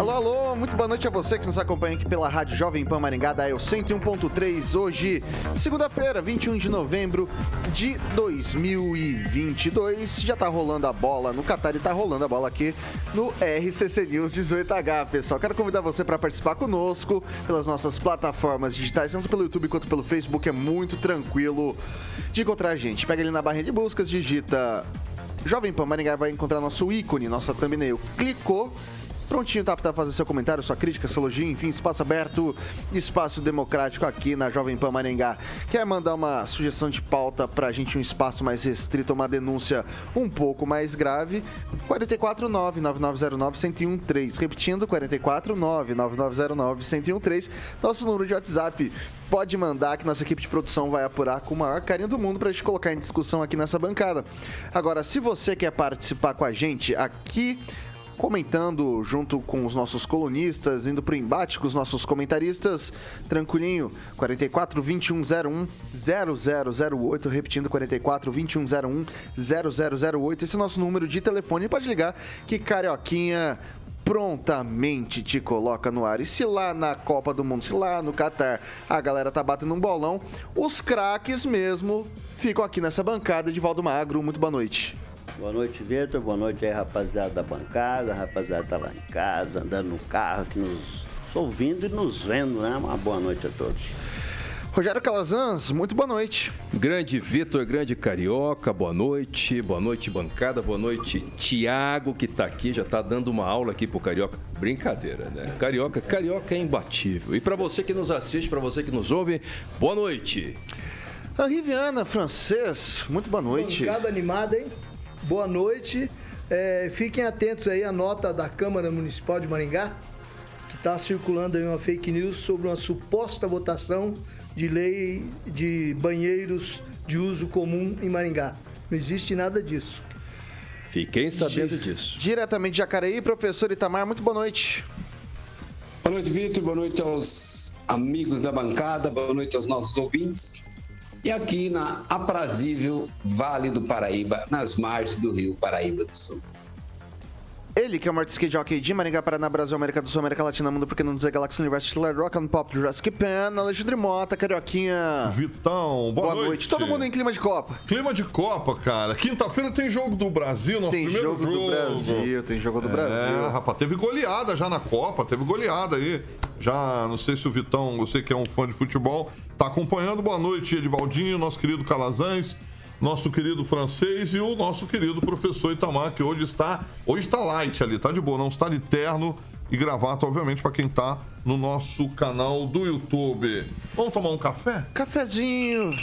Alô, alô, muito boa noite a você que nos acompanha aqui pela Rádio Jovem Pan Maringá, da El 101.3, hoje, segunda-feira, 21 de novembro de 2022. Já tá rolando a bola no Qatar e tá rolando a bola aqui no RCC News 18H, pessoal. Quero convidar você para participar conosco pelas nossas plataformas digitais, tanto pelo YouTube quanto pelo Facebook, é muito tranquilo de encontrar a gente. Pega ali na barra de buscas, digita Jovem Pan Maringá vai encontrar nosso ícone, nossa thumbnail. Clicou, Prontinho tá para fazer seu comentário, sua crítica, seu elogio, enfim, espaço aberto, espaço democrático aqui na Jovem Pan Maringá. Quer mandar uma sugestão de pauta pra gente, um espaço mais restrito, uma denúncia um pouco mais grave? 449-9909-1013. Repetindo, 449-9909-1013. Nosso número de WhatsApp pode mandar que nossa equipe de produção vai apurar com o maior carinho do mundo pra gente colocar em discussão aqui nessa bancada. Agora, se você quer participar com a gente aqui comentando junto com os nossos colunistas, indo para o embate com os nossos comentaristas. Tranquilinho, 44 2101 0008, repetindo 44 2101 0008. Esse é o nosso número de telefone. Pode ligar que Carioquinha prontamente te coloca no ar. E se lá na Copa do Mundo, se lá no Catar a galera tá batendo um bolão, os craques mesmo ficam aqui nessa bancada de Valdo Magro. Muito boa noite. Boa noite, Vitor. Boa noite aí, rapaziada da bancada. Rapaziada tá lá em casa, andando no carro, aqui nos ouvindo e nos vendo, né? Uma boa noite a todos. Rogério Calazans, muito boa noite. Grande Vitor, grande Carioca, boa noite. Boa noite, bancada. Boa noite, Tiago, que tá aqui, já tá dando uma aula aqui pro Carioca. Brincadeira, né? Carioca, Carioca é imbatível. E para você que nos assiste, para você que nos ouve, boa noite. A Riviana, francês, muito boa noite. Bancada animada, hein? Boa noite. É, fiquem atentos aí à nota da Câmara Municipal de Maringá, que está circulando aí uma fake news sobre uma suposta votação de lei de banheiros de uso comum em Maringá. Não existe nada disso. Fiquem sabendo disso. Diretamente de Jacareí, professor Itamar, muito boa noite. Boa noite, Vitor. Boa noite aos amigos da bancada. Boa noite aos nossos ouvintes e aqui na aprazível Vale do Paraíba, nas margens do rio Paraíba do Sul. Ele, que é o maior skate jockey de Maringá, Paraná, Brasil, América do Sul, América Latina, Mundo, porque não dizer Galaxy Universo, Stellar Rock and Pop, Jurassic Pan, Alexandre Mota, Carioquinha. Vitão, boa, boa noite. noite. Todo mundo em clima de Copa. Clima de Copa, cara. Quinta-feira tem jogo do Brasil, nosso tem primeiro jogo. Tem jogo do Brasil, tem jogo do é, Brasil. rapaz, teve goleada já na Copa, teve goleada aí. Já, não sei se o Vitão, você que é um fã de futebol, tá acompanhando. Boa noite, Edivaldinho, nosso querido Calazans nosso querido francês e o nosso querido professor Itamar, que hoje está, hoje está light ali, tá de boa, não está de terno e gravata, obviamente, para quem tá no nosso canal do YouTube. Vamos tomar um café? Cafezinho.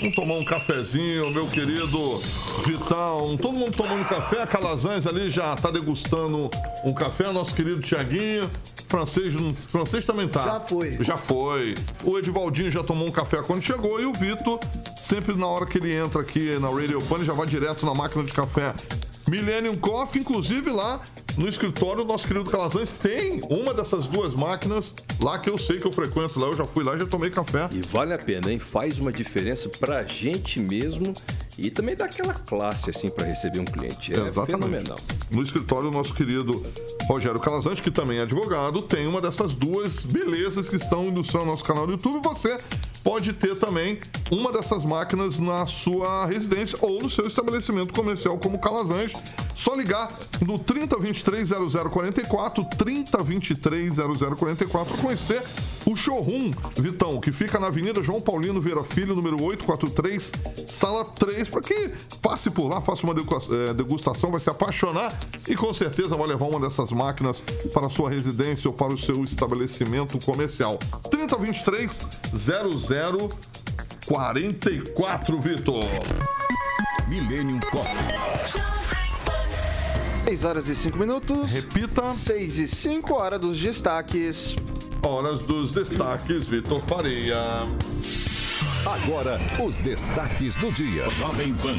Vamos tomar um cafezinho, meu querido Vitão. Todo mundo tomando café. A Calazans ali já tá degustando um café. Nosso querido Tiaguinho. Francês, francês também tá. Já foi. Já foi. O Edivaldinho já tomou um café quando chegou. E o Vitor, sempre na hora que ele entra aqui na Radio Pan, já vai direto na máquina de café Millennium Coffee, inclusive lá no escritório, nosso querido Calazans tem uma dessas duas máquinas lá que eu sei que eu frequento lá. Eu já fui lá já tomei café. E vale a pena, hein? Faz uma diferença pra gente mesmo e também dá aquela classe, assim, para receber um cliente. É Exatamente. fenomenal. No escritório, nosso querido Rogério Calazans, que também é advogado, tem uma dessas duas belezas que estão ilustrando nosso canal do YouTube. Você pode ter também uma dessas máquinas na sua residência ou no seu estabelecimento comercial como Calazans. Só ligar no 3023 0044, 3023 0044, conhecer O showroom, Vitão, que fica na Avenida João Paulino Vera Filho, número 843, sala 3, para que passe por lá, faça uma eh, degustação, vai se apaixonar e com certeza vai levar uma dessas máquinas para a sua residência ou para o seu estabelecimento comercial. 3023 0044, Vitor. Millennium Coffee. 6 horas e 5 minutos. Repita. 6 e 5, hora dos destaques. Horas dos destaques, Vitor Faria. Agora, os destaques do dia. Jovem Pan.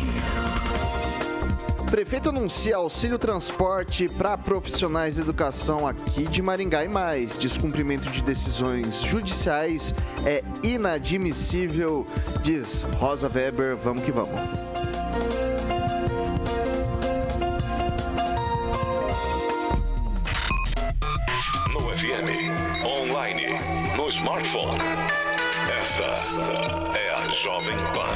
Prefeito anuncia auxílio transporte para profissionais de educação aqui de Maringá e mais. Descumprimento de decisões judiciais é inadmissível, diz Rosa Weber. Vamos que vamos. smartphone. Esta é a Jovem Pan.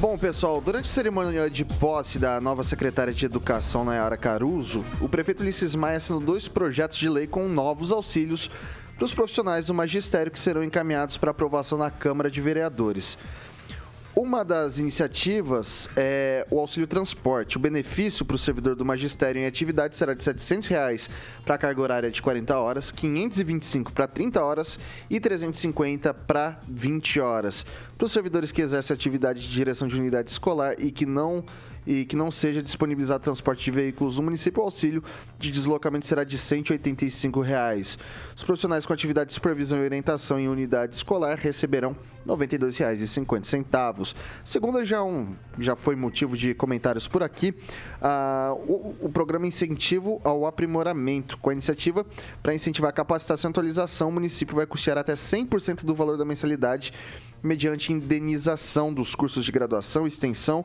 Bom, pessoal, durante a cerimônia de posse da nova secretária de Educação, Nayara Caruso, o prefeito Ulisses Maia assinou dois projetos de lei com novos auxílios para os profissionais do magistério que serão encaminhados para aprovação na Câmara de Vereadores. Uma das iniciativas é o auxílio transporte. O benefício para o servidor do magistério em atividade será de 700 reais para carga horária de 40 horas, 525 para 30 horas e 350 para 20 horas. Para os servidores que exercem atividade de direção de unidade escolar e que não e que não seja disponibilizado transporte de veículos no município, o auxílio de deslocamento será de 185 reais. Os profissionais com atividade de supervisão e orientação em unidade escolar receberão R$ 92,50. Segunda já, um, já foi motivo de comentários por aqui, uh, o, o, programa Incentivo ao Aprimoramento. Com a iniciativa para incentivar a capacitação e atualização, o município vai custear até 100% do valor da mensalidade mediante indenização dos cursos de graduação, extensão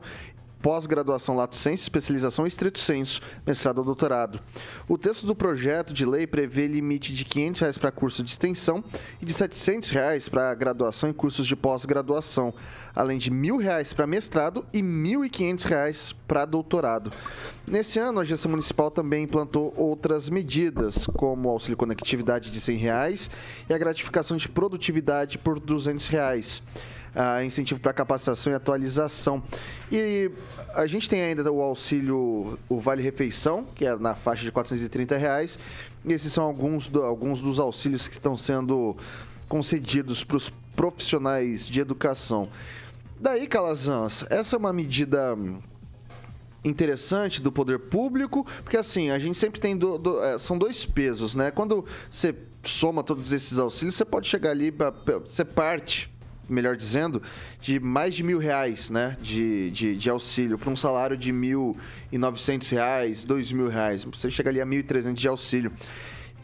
pós-graduação lato sensu, especialização estrito senso, mestrado ou doutorado. O texto do projeto de lei prevê limite de 500 reais para curso de extensão e de 700 reais para graduação e cursos de pós-graduação, além de 1.000 reais para mestrado e 1.500 reais para doutorado. Nesse ano, a gestão municipal também implantou outras medidas, como o auxílio conectividade de 100 reais e a gratificação de produtividade por 200 reais uh, incentivo para capacitação e atualização. E a gente tem ainda o auxílio, o Vale Refeição, que é na faixa de 430 reais. E esses são alguns, do, alguns dos auxílios que estão sendo concedidos para os profissionais de educação. Daí, Calazans, essa é uma medida interessante do poder público, porque assim, a gente sempre tem do, do, é, são dois pesos, né? Quando você soma todos esses auxílios, você pode chegar ali, você parte melhor dizendo, de mais de mil reais né, de, de, de auxílio para um salário de mil e novecentos reais, dois mil reais. Você chega ali a mil e trezentos de auxílio.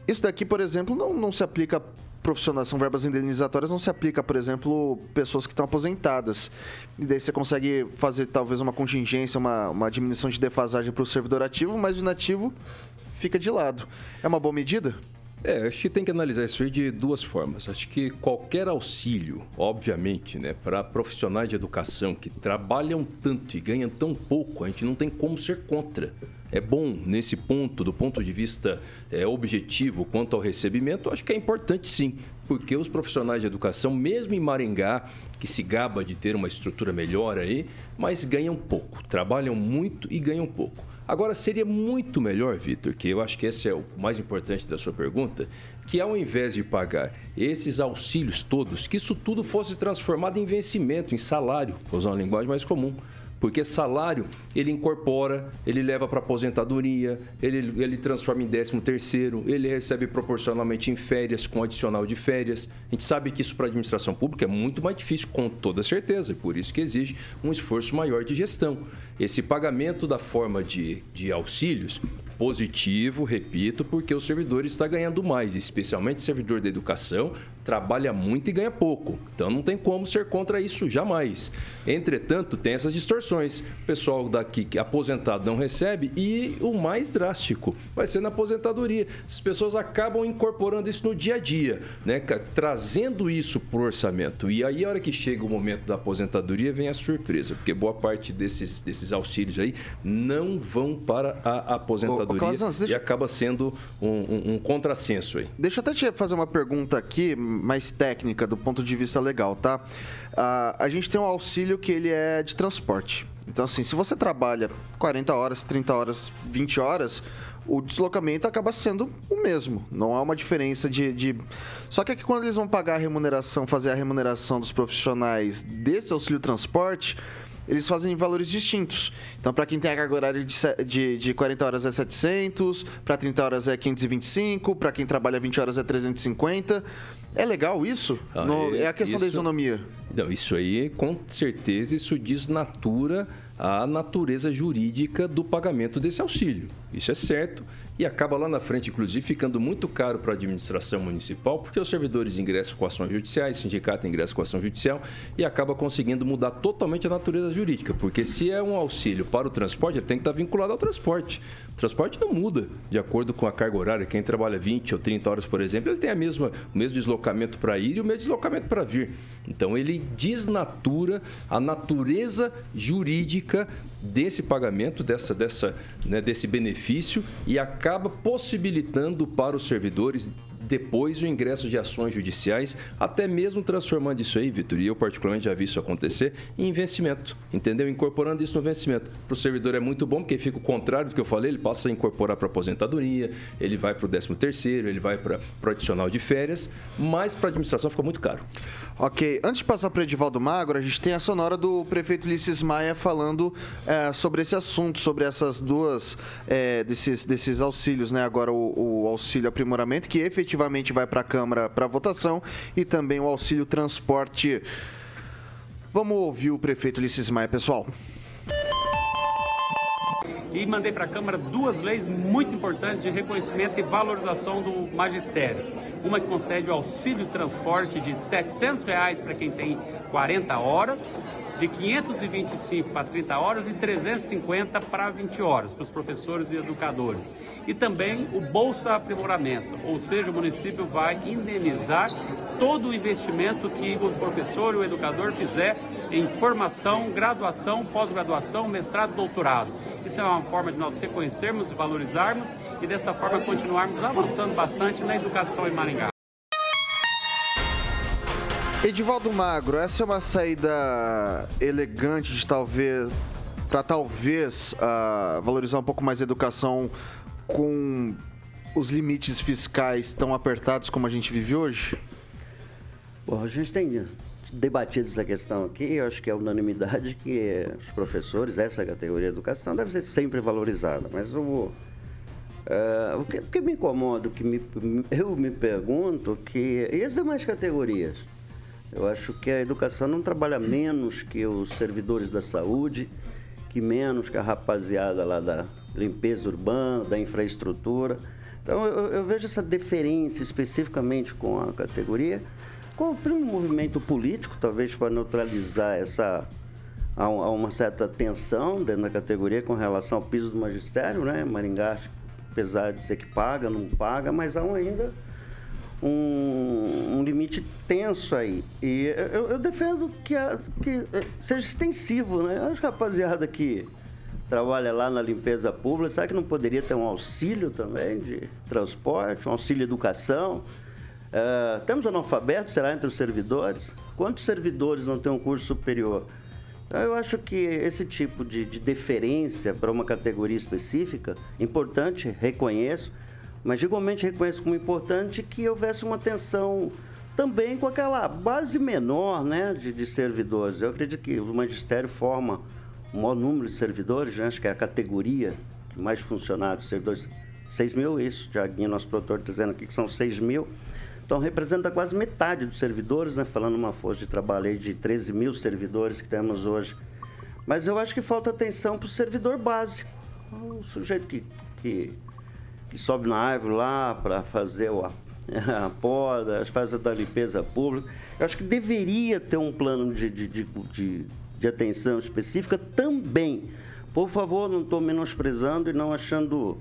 Isso daqui, por exemplo, não, não se aplica profissionais, são verbas indenizatórias, não se aplica, por exemplo, pessoas que estão aposentadas. E daí você consegue fazer talvez uma contingência, uma, uma diminuição de defasagem para o servidor ativo, mas o inativo fica de lado. É uma boa medida? É, acho que tem que analisar isso aí de duas formas. Acho que qualquer auxílio, obviamente, né, para profissionais de educação que trabalham tanto e ganham tão pouco, a gente não tem como ser contra. É bom nesse ponto, do ponto de vista é, objetivo quanto ao recebimento, acho que é importante sim, porque os profissionais de educação, mesmo em Maringá, que se gaba de ter uma estrutura melhor aí, mas ganham pouco, trabalham muito e ganham pouco. Agora, seria muito melhor, Vitor, que eu acho que esse é o mais importante da sua pergunta, que ao invés de pagar esses auxílios todos, que isso tudo fosse transformado em vencimento, em salário, vou usar uma linguagem mais comum. Porque salário, ele incorpora, ele leva para aposentadoria, ele, ele transforma em décimo terceiro, ele recebe proporcionalmente em férias, com adicional de férias. A gente sabe que isso para a administração pública é muito mais difícil, com toda certeza, por isso que exige um esforço maior de gestão. Esse pagamento da forma de, de auxílios positivo, repito, porque o servidor está ganhando mais, especialmente o servidor da educação, trabalha muito e ganha pouco. Então não tem como ser contra isso jamais. Entretanto, tem essas distorções. O pessoal daqui que aposentado não recebe e o mais drástico vai ser na aposentadoria. As pessoas acabam incorporando isso no dia a dia, né? trazendo isso para o orçamento. E aí, a hora que chega o momento da aposentadoria, vem a surpresa, porque boa parte desses, desses auxílios aí não vão para a aposentadoria Calazans, deixa- e acaba sendo um, um, um contrassenso aí. Deixa eu até te fazer uma pergunta aqui, mais técnica, do ponto de vista legal, tá? Ah, a gente tem um auxílio que ele é de transporte. Então, assim, se você trabalha 40 horas, 30 horas, 20 horas, o deslocamento acaba sendo o mesmo. Não há uma diferença de. de... Só que aqui quando eles vão pagar a remuneração, fazer a remuneração dos profissionais desse auxílio transporte, eles fazem em valores distintos. Então, para quem tem a carga horária de, de, de 40 horas é 700, para 30 horas é 525, para quem trabalha 20 horas é 350. É legal isso? Ah, No- é- é a questão da isso- isonomia. Não, isso aí, com certeza, isso desnatura a natureza jurídica do pagamento desse auxílio. Isso é certo. E acaba lá na frente, inclusive, ficando muito caro para a administração municipal, porque os servidores ingressam com ações judiciais, sindicato ingressa com ação judicial e acaba conseguindo mudar totalmente a natureza jurídica. Porque se é um auxílio para o transporte, ele tem que estar vinculado ao transporte. O transporte não muda de acordo com a carga horária. Quem trabalha 20 ou 30 horas, por exemplo, ele tem a mesma, o mesmo deslocamento para ir e o mesmo deslocamento para vir. Então ele desnatura a natureza jurídica desse pagamento, dessa, dessa, né, desse benefício e acaba possibilitando para os servidores depois o ingresso de ações judiciais, até mesmo transformando isso aí, Vitor, e eu particularmente já vi isso acontecer, em vencimento, entendeu? Incorporando isso no vencimento. Para o servidor é muito bom, porque fica o contrário do que eu falei, ele passa a incorporar para aposentadoria, ele vai para o 13 terceiro, ele vai para o adicional de férias, mas para a administração fica muito caro. Ok, antes de passar para o Edivaldo Magro, a gente tem a sonora do prefeito Ulisses Maia falando eh, sobre esse assunto, sobre essas duas, eh, desses, desses auxílios, né? Agora o, o auxílio aprimoramento, que efetivamente vai para a Câmara para votação, e também o auxílio transporte. Vamos ouvir o prefeito Ulisses Maia, pessoal. e mandei para a Câmara duas leis muito importantes de reconhecimento e valorização do magistério. Uma que concede o auxílio transporte de 700 reais para quem tem 40 horas, de 525 para 30 horas e 350 para 20 horas, para os professores e educadores. E também o Bolsa Aprimoramento, ou seja, o município vai indenizar todo o investimento que o professor e o educador fizer em formação, graduação, pós-graduação, mestrado, doutorado. Isso é uma forma de nós reconhecermos e valorizarmos e dessa forma continuarmos avançando bastante na educação em Maringá. Edivaldo Magro, essa é uma saída elegante de talvez para talvez ah, valorizar um pouco mais a educação com os limites fiscais tão apertados como a gente vive hoje? Bom, a gente tem debatido essa questão aqui, eu acho que é unanimidade que os professores, essa categoria de educação, deve ser sempre valorizada. Mas o, eh, o, que, o que me incomoda, o que me, eu me pergunto, que as demais categorias? Eu acho que a educação não trabalha menos que os servidores da saúde, que menos que a rapaziada lá da limpeza urbana, da infraestrutura. Então eu, eu vejo essa deferência especificamente com a categoria, com um movimento político, talvez para neutralizar essa há uma certa tensão dentro da categoria com relação ao piso do magistério, né? Maringá, apesar de dizer que paga, não paga, mas há um ainda um, um limite tenso aí. E eu, eu defendo que, a- que eh, seja extensivo, né? Acho que a rapaziada que trabalha lá na limpeza pública, sabe que não poderia ter um auxílio também de transporte, um auxílio educação? Eh, temos analfabetos, será, entre os servidores? Quantos servidores não têm um curso superior? Então, eu acho que esse tipo de, de deferência para uma categoria específica, importante, reconheço, mas igualmente reconheço como importante que houvesse uma atenção também com aquela base menor né, de, de servidores. Eu acredito que o magistério forma o maior número de servidores, né, acho que é a categoria que mais funcionários, servidores, 6 mil, isso, Tiaguinho, nosso produtor, está dizendo aqui que são 6 mil. Então, representa quase metade dos servidores, né? falando uma força de trabalho de 13 mil servidores que temos hoje. Mas eu acho que falta atenção para o servidor básico. O sujeito que, que, que sobe na árvore lá para fazer o, a, poda, as fases da limpeza pública. Eu acho que deveria ter um plano de, de, de, de, de atenção específica também. Por favor, não estou menosprezando e não achando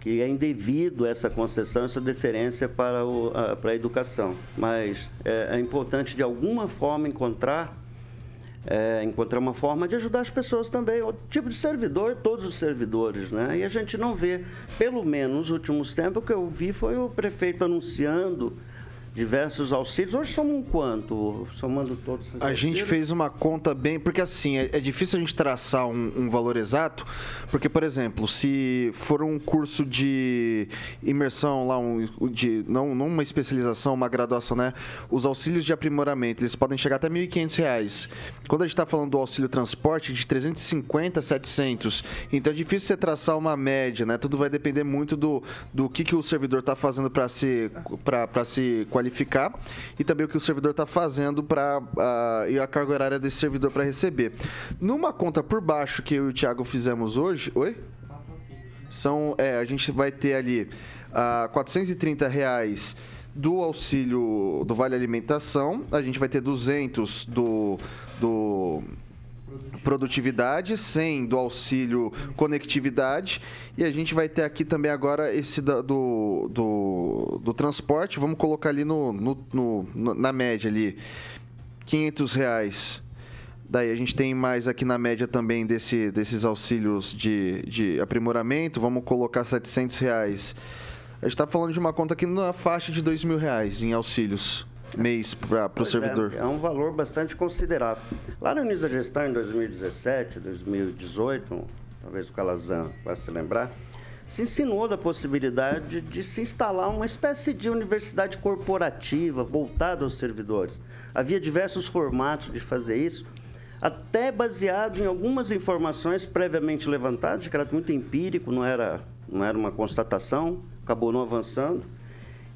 que é indevido essa concessão, essa deferência para, o, a, para a educação. Mas é, é importante, de alguma forma, encontrar é, encontrar uma forma de ajudar as pessoas também. O tipo de servidor, todos os servidores, né? E a gente não vê, pelo menos nos últimos tempos, o que eu vi foi o prefeito anunciando diversos auxílios. Hoje somam quanto? Somando todos esses A gente auxílios? fez uma conta bem. Porque assim, é, é difícil a gente traçar um, um valor exato. Porque, por exemplo, se for um curso de imersão lá, um, de, não, não uma especialização, uma graduação, né? Os auxílios de aprimoramento, eles podem chegar até 1.500 reais. Quando a gente está falando do auxílio transporte, de 350 a 700. Então é difícil você traçar uma média, né? Tudo vai depender muito do, do que, que o servidor está fazendo para se, pra, se qualificar e também o que o servidor está fazendo para uh, e a carga horária desse servidor para receber. Numa conta por baixo que eu e o Thiago fizemos hoje, oi? São, é, a gente vai ter ali uh, 430 reais do auxílio do Vale Alimentação, a gente vai ter 200 do, do produtividade, 100 do auxílio conectividade. E a gente vai ter aqui também agora esse da, do, do, do, transporte, vamos colocar ali no, no, no, na média ali, 500 reais. Daí a gente tem mais aqui na média também desse, desses auxílios de, de aprimoramento, vamos colocar 700 reais. A gente está falando de uma conta aqui na faixa de 2 mil reais em auxílios mês para o servidor? É, é, um valor bastante considerável. Lá no início da gestão, em 2017, 2018, talvez o Calazan vai se lembrar, se insinuou da possibilidade de se instalar uma espécie de universidade corporativa voltada aos servidores. Havia diversos formatos de fazer isso, até baseado em algumas informações previamente levantadas, de caráter muito empírico, não era, não era uma constatação, acabou não avançando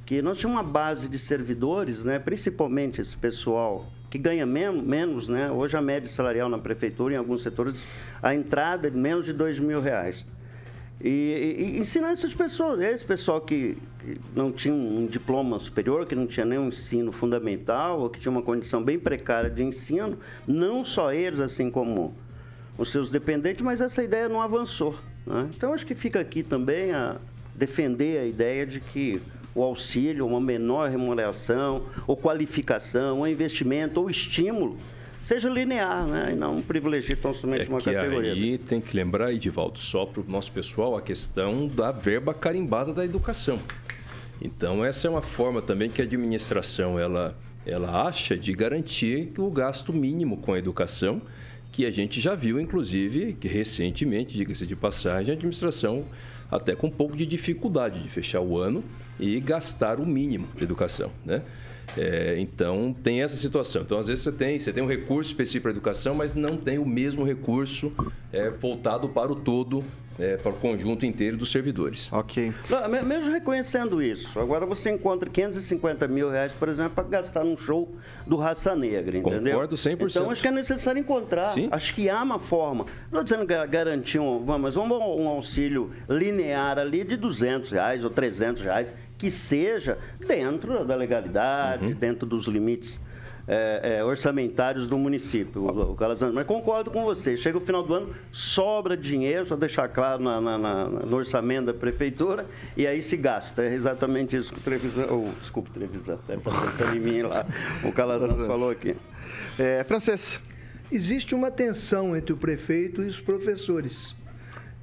que nós tínhamos uma base de servidores, né, principalmente esse pessoal que ganha menos, menos, né? Hoje a média salarial na prefeitura, em alguns setores, a entrada é menos de dois mil reais. E, e, ensinar essas pessoas, esse pessoal que, que, não tinha um diploma superior, que não tinha nenhum ensino fundamental, ou que tinha uma condição bem precária de ensino, não só eles, assim como os seus dependentes, mas essa ideia não avançou. Né? Então, acho que fica aqui também a defender a ideia de que o auxílio, uma menor remuneração, ou qualificação, ou investimento, ou estímulo, seja linear, né? E não privilegie tão somente é uma que categoria. Aí tem que lembrar, Edivaldo, só para o nosso pessoal, a questão da verba carimbada da educação. Então, essa é uma forma também que a administração ela, ela acha de garantir o gasto mínimo com a educação, que a gente já viu, inclusive, que recentemente, diga-se de passagem, a administração até com um pouco de dificuldade de fechar o ano e gastar o mínimo de educação, né? É, então tem essa situação. Então às vezes você tem, você tem um recurso específico para educação, mas não tem o mesmo recurso é, voltado para o todo é, para o conjunto inteiro dos servidores. Ok. Não, mesmo reconhecendo isso, agora você encontra 550 mil reais, por exemplo, para gastar num show do Raça Negra, entendeu? Concordo 100%. Então acho que é necessário encontrar. Sim. Acho que há uma forma. Não estou dizendo garantir um, mas vamos um auxílio linear ali de 200 reais ou 300 reais, que seja dentro da legalidade, uhum. dentro dos limites é, é, orçamentários do município, o, o Calazans. Mas concordo com você, chega o final do ano, sobra dinheiro, só deixar claro na, na, na, no orçamento da prefeitura, e aí se gasta. É exatamente isso que o Trevisan, ou, desculpe, Trevisan, é para pensar em mim lá, o Calazans falou aqui. É, Francês. Existe uma tensão entre o prefeito e os professores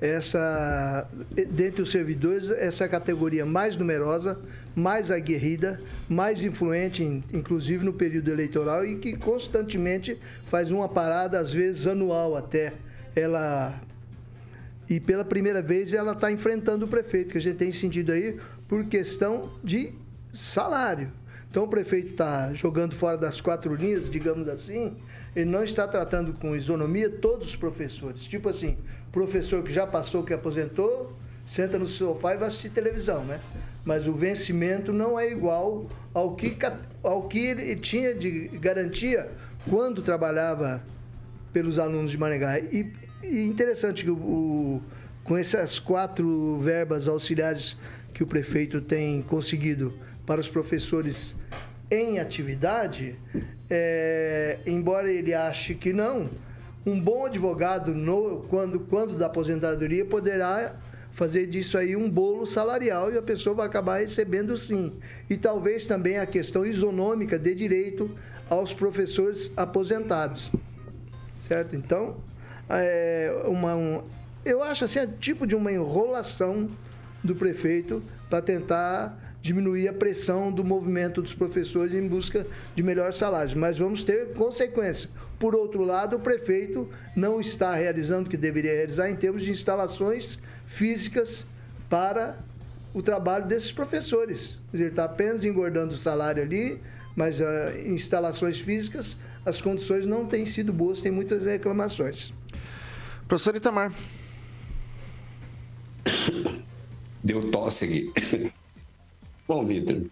essa dentre os servidores essa é a categoria mais numerosa, mais aguerrida, mais influente, inclusive no período eleitoral e que constantemente faz uma parada às vezes anual até. Ela e pela primeira vez ela está enfrentando o prefeito que a gente tem sentido aí por questão de salário. Então o prefeito está jogando fora das quatro linhas, digamos assim, ele não está tratando com isonomia todos os professores. Tipo assim, professor que já passou, que aposentou, senta no sofá e vai assistir televisão, né? Mas o vencimento não é igual ao que, ao que ele tinha de garantia quando trabalhava pelos alunos de Maringá. E, e interessante que o, o, com essas quatro verbas auxiliares que o prefeito tem conseguido para os professores em atividade, é, embora ele ache que não, um bom advogado, no, quando, quando da aposentadoria, poderá fazer disso aí um bolo salarial e a pessoa vai acabar recebendo sim. E talvez também a questão isonômica de direito aos professores aposentados. certo? Então, é uma, um, eu acho assim, é tipo de uma enrolação do prefeito para tentar diminuir a pressão do movimento dos professores em busca de melhores salários. Mas vamos ter consequência. Por outro lado, o prefeito não está realizando o que deveria realizar em termos de instalações físicas para o trabalho desses professores. Ele está apenas engordando o salário ali, mas uh, instalações físicas, as condições não têm sido boas, tem muitas reclamações. Professor Itamar. Deu tosse aqui. Bom, Vitor,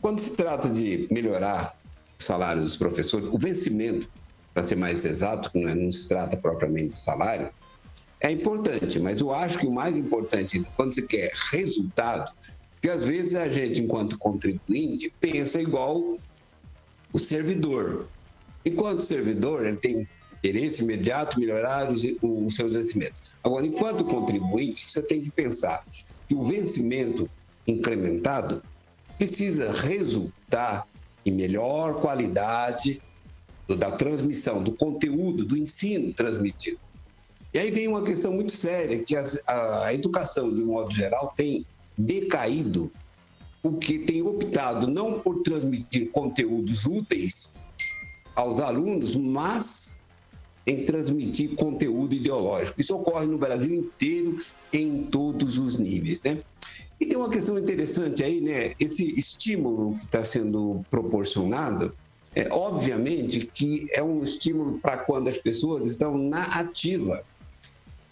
quando se trata de melhorar o salário dos professores, o vencimento, para ser mais exato, não se trata propriamente de salário, é importante, mas eu acho que o mais importante, quando você quer resultado, que às vezes a gente, enquanto contribuinte, pensa igual o servidor. Enquanto servidor, ele tem interesse imediato melhorar o, o seu vencimento. Agora, enquanto contribuinte, você tem que pensar que o vencimento incrementado precisa resultar em melhor qualidade da transmissão, do conteúdo, do ensino transmitido. E aí vem uma questão muito séria, que a educação, de um modo geral, tem decaído, porque tem optado não por transmitir conteúdos úteis aos alunos, mas em transmitir conteúdo ideológico. Isso ocorre no Brasil inteiro, em todos os níveis, né? E tem uma questão interessante aí, né? Esse estímulo que está sendo proporcionado, é obviamente que é um estímulo para quando as pessoas estão na ativa.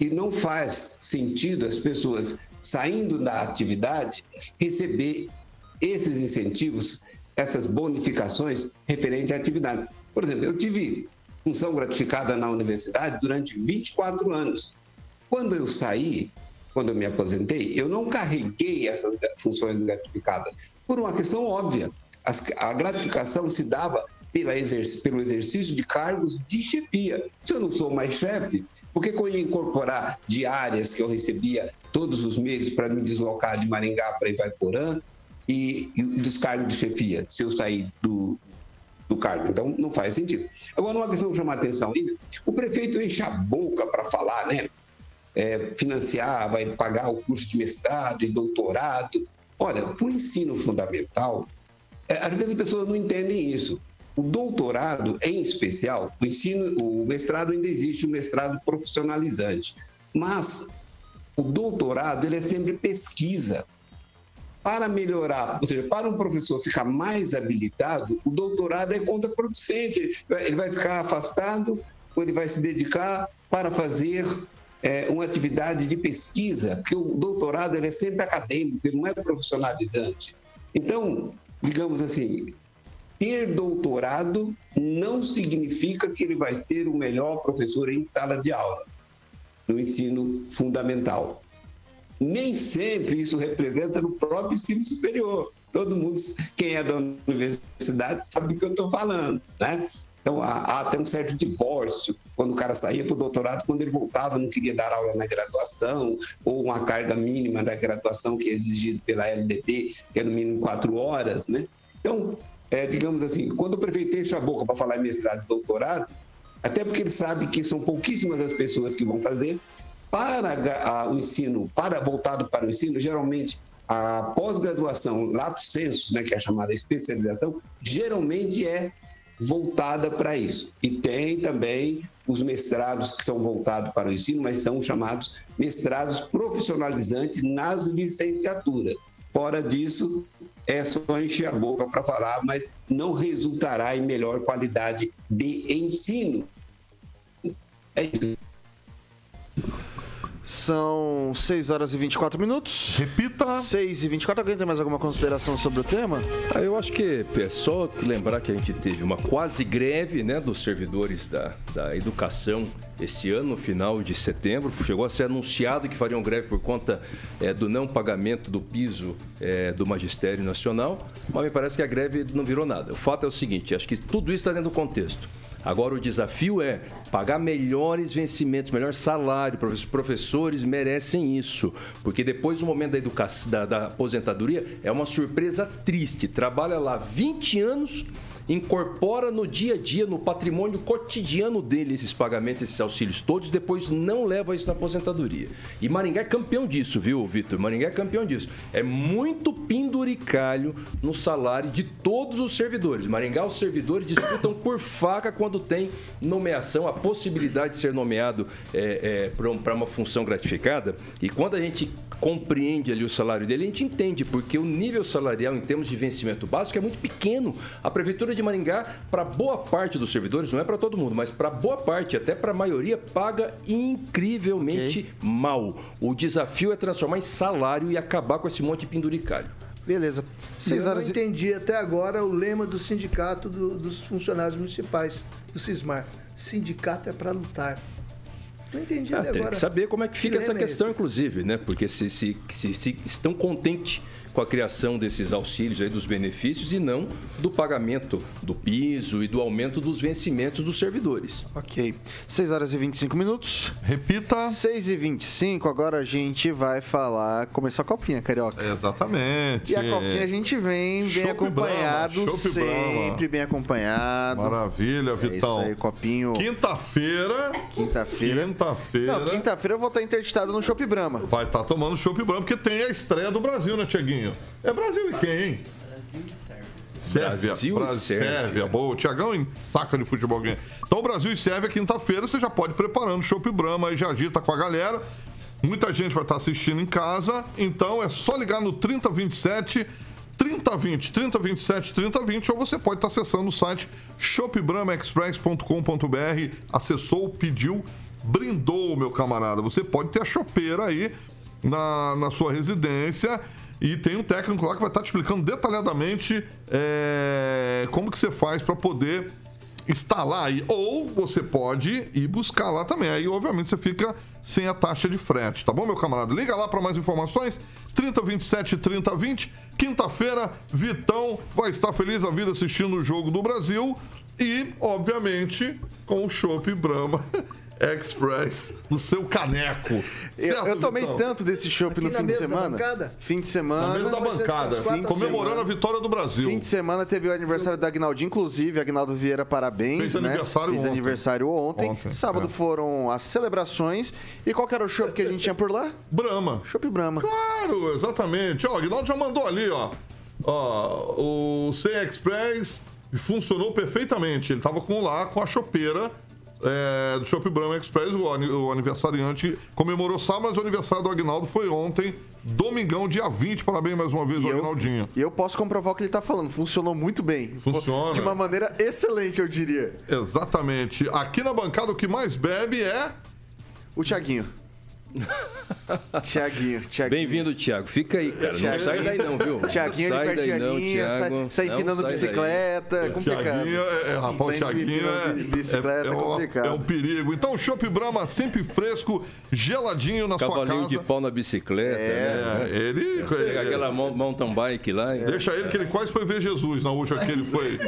E não faz sentido as pessoas saindo da atividade receber esses incentivos, essas bonificações referente à atividade. Por exemplo, eu tive função gratificada na universidade durante 24 anos. Quando eu saí, quando eu me aposentei, eu não carreguei essas funções gratificadas por uma questão óbvia. a gratificação se dava pela exerc pelo exercício de cargos de chefia. Se eu não sou mais chefe, por que, que eu ia incorporar diárias que eu recebia todos os meses para me deslocar de Maringá para Ivaiporã e, e dos cargos de chefia, se eu sair do, do cargo. Então, não faz sentido. Agora, uma questão que chama atenção ainda, o prefeito enche a boca para falar, né? É, financiar, vai pagar o curso de mestrado e doutorado. Olha, para o ensino fundamental, é, às vezes as pessoas não entendem isso. O doutorado, em especial, o ensino, o mestrado ainda existe, o mestrado profissionalizante, mas o doutorado ele é sempre pesquisa. Para melhorar, ou seja, para um professor ficar mais habilitado, o doutorado é contraproducente. Ele vai ficar afastado ou ele vai se dedicar para fazer é, uma atividade de pesquisa, porque o doutorado ele é sempre acadêmico, ele não é profissionalizante. Então, digamos assim, ter doutorado não significa que ele vai ser o melhor professor em sala de aula, no ensino fundamental. Nem sempre isso representa no próprio ensino superior. Todo mundo, quem é da universidade, sabe do que eu estou falando, né? Então, há, há até um certo divórcio quando o cara saía para o doutorado, quando ele voltava, não queria dar aula na graduação, ou uma carga mínima da graduação que é exigido pela LDB, que é no mínimo quatro horas, né? Então, é, digamos assim, quando o prefeito enche a boca para falar em mestrado e doutorado, até porque ele sabe que são pouquíssimas as pessoas que vão fazer, para a, o ensino, para voltado para o ensino, geralmente a pós-graduação, lato sensu, né, que é a chamada especialização, geralmente é voltada para isso. E tem também os mestrados que são voltados para o ensino, mas são chamados mestrados profissionalizantes nas licenciaturas. Fora disso, é só encher a boca para falar, mas não resultará em melhor qualidade de ensino. É isso. São 6 horas e 24 minutos. Repita. 6 e 24. Alguém tem mais alguma consideração sobre o tema? Ah, eu acho que é só lembrar que a gente teve uma quase greve né, dos servidores da, da educação esse ano, no final de setembro. Chegou a ser anunciado que fariam greve por conta é, do não pagamento do piso é, do Magistério Nacional, mas me parece que a greve não virou nada. O fato é o seguinte: acho que tudo isso está dentro do contexto. Agora o desafio é pagar melhores vencimentos, melhor salário. Os professores merecem isso, porque depois do momento da educação, da, da aposentadoria, é uma surpresa triste. Trabalha lá 20 anos incorpora no dia a dia, no patrimônio cotidiano dele, esses pagamentos, esses auxílios todos, depois não leva isso na aposentadoria. E Maringá é campeão disso, viu, Vitor? Maringá é campeão disso. É muito penduricalho no salário de todos os servidores. Maringá, os servidores disputam por faca quando tem nomeação, a possibilidade de ser nomeado é, é, para uma função gratificada. E quando a gente compreende ali o salário dele, a gente entende, porque o nível salarial em termos de vencimento básico é muito pequeno. A Prefeitura de Maringá, para boa parte dos servidores, não é para todo mundo, mas para boa parte, até para a maioria, paga incrivelmente okay. mal. O desafio é transformar em salário e acabar com esse monte de penduricalho. Beleza. Seis horas Eu não entendi até agora o lema do sindicato do, dos funcionários municipais, do Cismar. Sindicato é para lutar. Não entendi ah, até tem agora. que saber como é que fica que essa questão, é inclusive, né? Porque se, se, se, se estão contentes com a criação desses auxílios aí dos benefícios e não do pagamento do piso e do aumento dos vencimentos dos servidores. Ok. 6 horas e 25 minutos. Repita. 6 e 25, agora a gente vai falar. Começou a copinha, Carioca. Exatamente. E a copinha a gente vem bem acompanhado, sempre bem acompanhado. Maravilha, Vitão. É isso aí, copinho. Quinta-feira. Quinta-feira. Quinta-feira. Não, quinta-feira eu vou estar interditado no Chopp Brahma. Vai estar tomando Chopp Brahma, porque tem a estreia do Brasil, né, Tiaguinho? É Brasil e quem, hein? Brasil e Sérvia. Sérvia. Brasil Brasil, e Sérvia. Sérvia. Boa. O Tiagão saca de futebol. Então, Brasil e Sérvia, quinta-feira, você já pode ir preparando o Chopp Brahma aí, já agita com a galera. Muita gente vai estar assistindo em casa, então é só ligar no 3027 3020, 3027, 3020, ou você pode estar acessando o site shopbramaexpress.com.br. Acessou, pediu, brindou, meu camarada. Você pode ter a chopeira aí na, na sua residência e tem um técnico lá que vai estar te explicando detalhadamente é, como que você faz para poder instalar aí. Ou você pode ir buscar lá também. Aí, obviamente, você fica sem a taxa de frete, tá bom, meu camarada? Liga lá para mais informações. 3027 3020. Quinta-feira, Vitão vai estar feliz a vida assistindo o jogo do Brasil. E, obviamente, com o Chopp Brahma Express no seu caneco. Certo, eu, eu tomei Vitão? tanto desse chopp no fim de semana. Fim de semana. Na mesa da bancada, fim, comemorando semana. a vitória do Brasil. Fim de semana teve o aniversário do Agnaldo, inclusive, Agnaldo Vieira, parabéns. Fez né? aniversário Fez ontem. aniversário ontem. ontem Sábado é. foram as celebrações. E qual era o chopp que a gente tinha por lá? Brahma. Chopp Brahma. Claro, exatamente. Ó, o Agnaldo já mandou ali, ó. Ó, o C Express funcionou perfeitamente. Ele tava com lá com a chopeira é, do Shop Brahma Express, o, o aniversariante comemorou sábado, mas o aniversário do Agnaldo foi ontem, domingão, dia 20. Parabéns mais uma vez, e Agnaldinho. E eu posso comprovar o que ele está falando. Funcionou muito bem. Funciona. De uma maneira excelente, eu diria. Exatamente. Aqui na bancada, o que mais bebe é. O Tiaguinho. Tiaguinho, Tiaguinho. Bem-vindo, Tiago. Fica aí, cara. Não sai daí não, viu? Tiaguinho sai daí não, Tiago. Sai, sai empinando bicicleta, é complicado. Tiaguinho, é, é, rapaz, Tiaguinho é, bicicleta, é, é, complicado. é um perigo. Então, Chopp Brahma sempre fresco, geladinho na Cavalinho sua casa. de pau na bicicleta, é, né? ele... Pega aquela mountain bike lá. Deixa ele que ele quase foi ver Jesus na última que ele foi...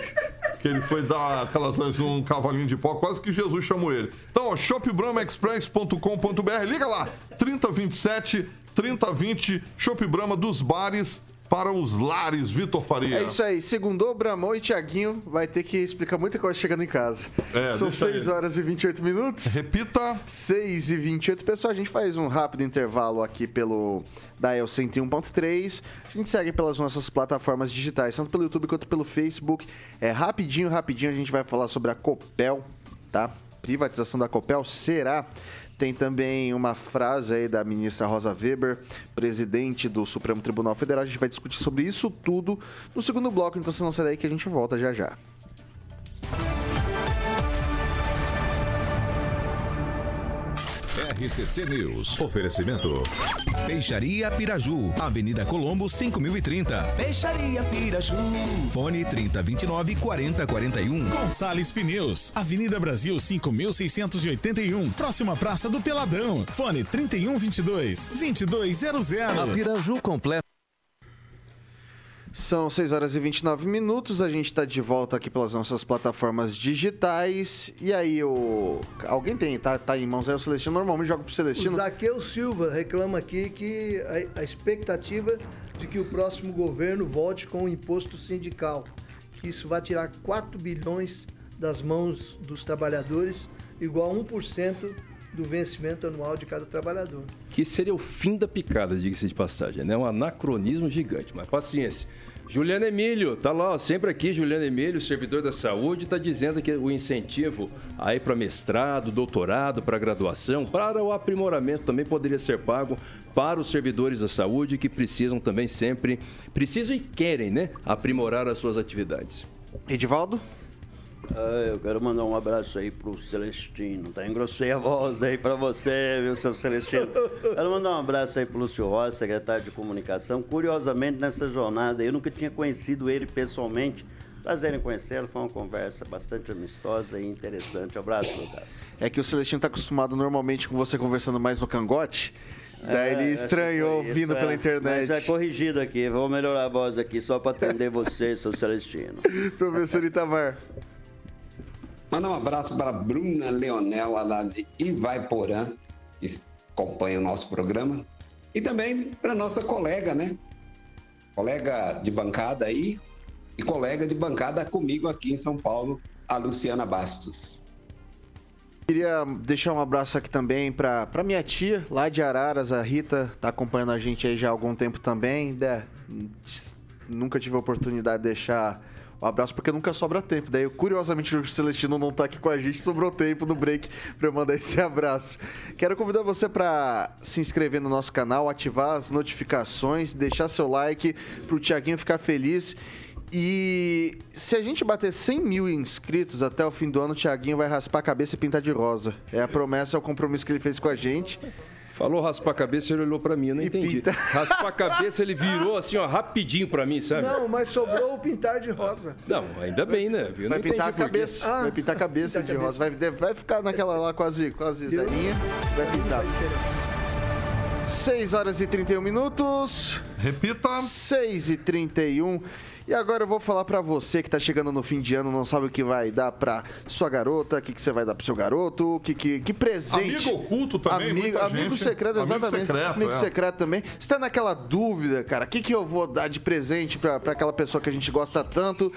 que ele foi dar aquelas um cavalinho de pau, quase que Jesus chamou ele. Então, ó, shopbramaexpress.com.br, liga lá, 3027 3020, Shop Brahma dos bares para os lares, Vitor Faria. É isso aí. Segundou, Bramão e Tiaguinho vai ter que explicar muita coisa chegando em casa. É, São 6 horas e 28 minutos. Repita. 6 e 28. Pessoal, a gente faz um rápido intervalo aqui pelo Dial 101.3. A gente segue pelas nossas plataformas digitais, tanto pelo YouTube quanto pelo Facebook. É rapidinho, rapidinho a gente vai falar sobre a Copel, tá? Privatização da Copel será tem também uma frase aí da ministra Rosa Weber, presidente do Supremo Tribunal Federal. A gente vai discutir sobre isso tudo no segundo bloco, então se não sai daí que a gente volta já já. RCC News. Oferecimento. Peixaria Piraju. Avenida Colombo, 5030. Peixaria Piraju. Fone 3029 4041. Gonçalves Pneus. Avenida Brasil, 5681. Próxima Praça do Peladão. Fone 3122 2200. A Piraju completa. São 6 horas e 29 minutos, a gente está de volta aqui pelas nossas plataformas digitais. E aí, o... alguém tem, tá, tá em mãos aí o Celestino? Normalmente joga pro Celestino. O Zaqueu Silva reclama aqui que a, a expectativa de que o próximo governo volte com o imposto sindical que isso vai tirar 4 bilhões das mãos dos trabalhadores, igual a 1% do vencimento anual de cada trabalhador. Que seria o fim da picada, diga-se de passagem, né? Um anacronismo gigante, mas paciência. Juliano Emílio, tá lá, ó, sempre aqui, Juliano Emílio, servidor da saúde, está dizendo que o incentivo aí para mestrado, doutorado, para graduação, para o aprimoramento também poderia ser pago para os servidores da saúde que precisam também sempre, precisam e querem, né, aprimorar as suas atividades. Edivaldo? Ah, eu quero mandar um abraço aí pro Celestino. Tá engrossei a voz aí pra você, viu, seu Celestino? Quero mandar um abraço aí pro Lúcio Rosa, secretário de comunicação. Curiosamente, nessa jornada, eu nunca tinha conhecido ele pessoalmente. Prazer em conhecê-lo, foi uma conversa bastante amistosa e interessante. Abraço, meu cara. É que o Celestino tá acostumado normalmente com você conversando mais no cangote. Daí É, ele que estranhou isso, vindo é. pela internet. Mas já é corrigido aqui, vou melhorar a voz aqui só pra atender você, seu Celestino. Professor Itamar. Mandar um abraço para Bruna Leonela, lá de Ivaiporã, que acompanha o nosso programa. E também para nossa colega, né? Colega de bancada aí e colega de bancada comigo aqui em São Paulo, a Luciana Bastos. Queria deixar um abraço aqui também pra minha tia, lá de Araras, a Rita, tá acompanhando a gente aí já há algum tempo também. né? nunca tive a oportunidade de deixar o abraço, porque nunca sobra tempo. Daí, curiosamente, o Celestino não tá aqui com a gente, sobrou tempo no break pra eu mandar esse abraço. Quero convidar você pra se inscrever no nosso canal, ativar as notificações, deixar seu like pro Tiaguinho ficar feliz. E se a gente bater 100 mil inscritos até o fim do ano, o Thiaguinho vai raspar a cabeça e pintar de rosa. É a promessa, é o compromisso que ele fez com a gente. Falou raspar a cabeça, ele olhou pra mim, eu não entendi. pinta. Raspar a cabeça, ele virou assim, ó, rapidinho pra mim, sabe? Não, mas sobrou o pintar de rosa. Não, ainda bem, né? Eu Vai pintar a cabeça. Ah, vai pintar a cabeça pintar de rosa. Vai, vai ficar naquela lá quase, quase zerinha. Vai pintar. 6 horas e 31 minutos. Repita. 6 e 31 e agora eu vou falar pra você que tá chegando no fim de ano, não sabe o que vai dar pra sua garota, o que, que você vai dar pro seu garoto, que, que, que presente. Amigo oculto também, Amigo, amigo secreto, Amigo exatamente. secreto, amigo é. secreto também. Você tá naquela dúvida, cara, o que, que eu vou dar de presente pra, pra aquela pessoa que a gente gosta tanto?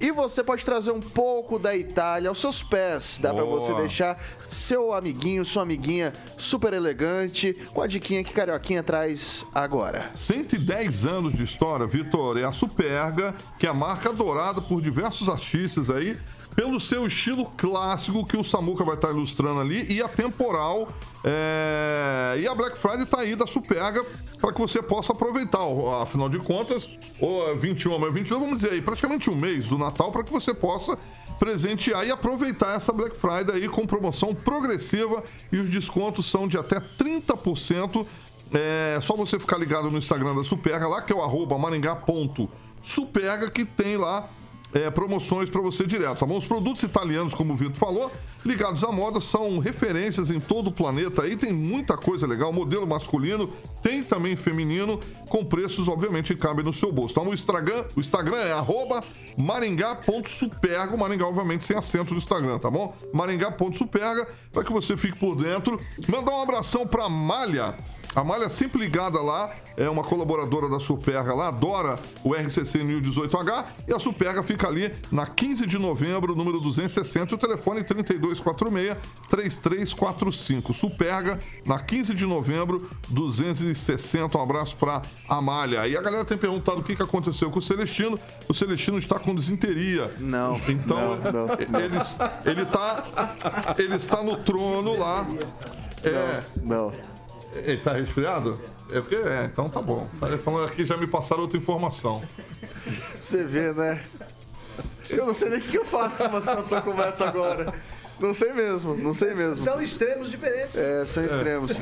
E você pode trazer um pouco da Itália aos seus pés. Dá pra Boa. você deixar seu amiguinho, sua amiguinha super elegante, com a diquinha que Carioquinha traz agora. 110 anos de história, Vitor. É a Superga, que é a marca adorada por diversos artistas aí, pelo seu estilo clássico que o Samuca vai estar ilustrando ali e a temporal. é, E a Black Friday tá aí da Superga para que você possa aproveitar. Afinal de contas, o 21 ou 22, vamos dizer aí, praticamente um mês do Natal para que você possa presentear e aproveitar essa Black Friday aí com promoção progressiva e os descontos são de até 30%. É só você ficar ligado no Instagram da Superga lá, que é o arroba maringá.superga, que tem lá é, promoções para você direto. Tá bom? Os produtos italianos, como o Vitor falou, ligados à moda, são referências em todo o planeta. Aí tem muita coisa legal. Modelo masculino, tem também feminino, com preços, obviamente, que cabem no seu bolso. Então, o Instagram, o Instagram é arroba maringá.superga. Maringá, obviamente, sem acento no Instagram, tá bom? maringá.superga, para que você fique por dentro. Mandar um abração para Malha. A Malha sempre ligada lá, é uma colaboradora da Superga lá, adora o RCC New 18H e a Superga fica ali na 15 de novembro, número 260, e o telefone 3246-3345. Superga, na 15 de novembro, 260. Um abraço pra Amália. E a galera tem perguntado o que, que aconteceu com o Celestino. O Celestino está com desinteria. Não. Então, não, não, não. Ele, ele, tá, ele está no trono lá. É, Não. Ele tá resfriado? É porque é, então tá bom. Tá falando aqui, já me passaram outra informação. Você vê, né? Eu não sei nem o que eu faço numa situação como essa agora. Não sei mesmo, não sei mesmo. São extremos diferentes. É, são extremos.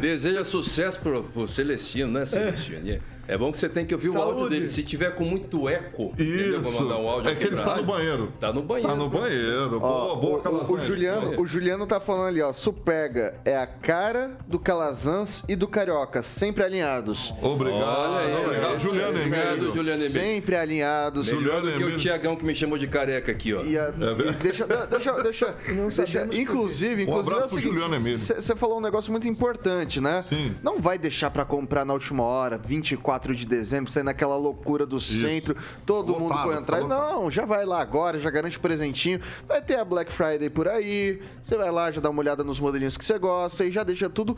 Deseja sucesso pro, pro Celestino, né, Celestino? E É bom que você tem que ouvir o áudio Saúde. dele. Se tiver com muito eco, Isso. mandar um áudio É que ele está no banheiro. Tá no banheiro. Tá no banheiro. Boa, Ó, boa, o, o, Calazans. Juliano, o Juliano tá falando ali, ó. Superga é a cara do Calazans e do Carioca, sempre alinhados. Obrigado. Olha aí, obrigado, esse- Juliano obrigado, Emílio. Juliano Emílio. Sempre alinhados. Melhor do que Emílio. o Tiagão que me chamou de careca aqui, ó. E a- e deixa, deixa, deixa, deixa- inclusive, Um inclusive abraço é o pro seguinte, Juliano Emílio. Você falou um negócio muito importante, né? Sim. Não vai deixar pra comprar na última hora, 24 4 de dezembro, sai naquela loucura do Isso. centro, todo mundo Lotado, atrás. fica lotado. Não, já vai lá agora, já garante presentinho. Vai ter a Black Friday por aí. Você vai lá, já dá uma olhada nos modelinhos que você gosta e já deixa tudo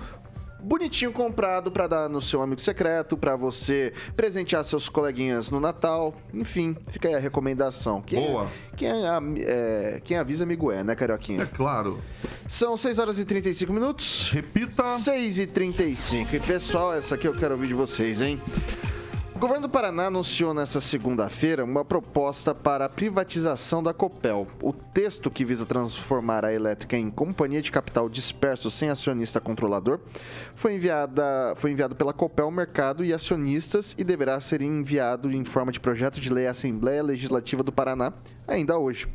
bonitinho comprado pra dar no seu amigo secreto, pra você presentear seus coleguinhas no Natal. Enfim, fica aí a recomendação. Quem, Boa. Quem, é- é, quem avisa, amigo é, né, Carioquinha? É claro. São 6 horas e 35 minutos. Repita. 6 e 35. E pessoal, essa aqui eu quero ouvir de vocês, hein? O governo do Paraná anunciou nesta segunda-feira uma proposta para a privatização da Copel. O texto que visa transformar a elétrica em companhia de capital disperso sem acionista controlador foi, enviada, foi enviado pela Copel mercado e acionistas e deverá ser enviado em forma de projeto de lei à Assembleia Legislativa do Paraná ainda hoje.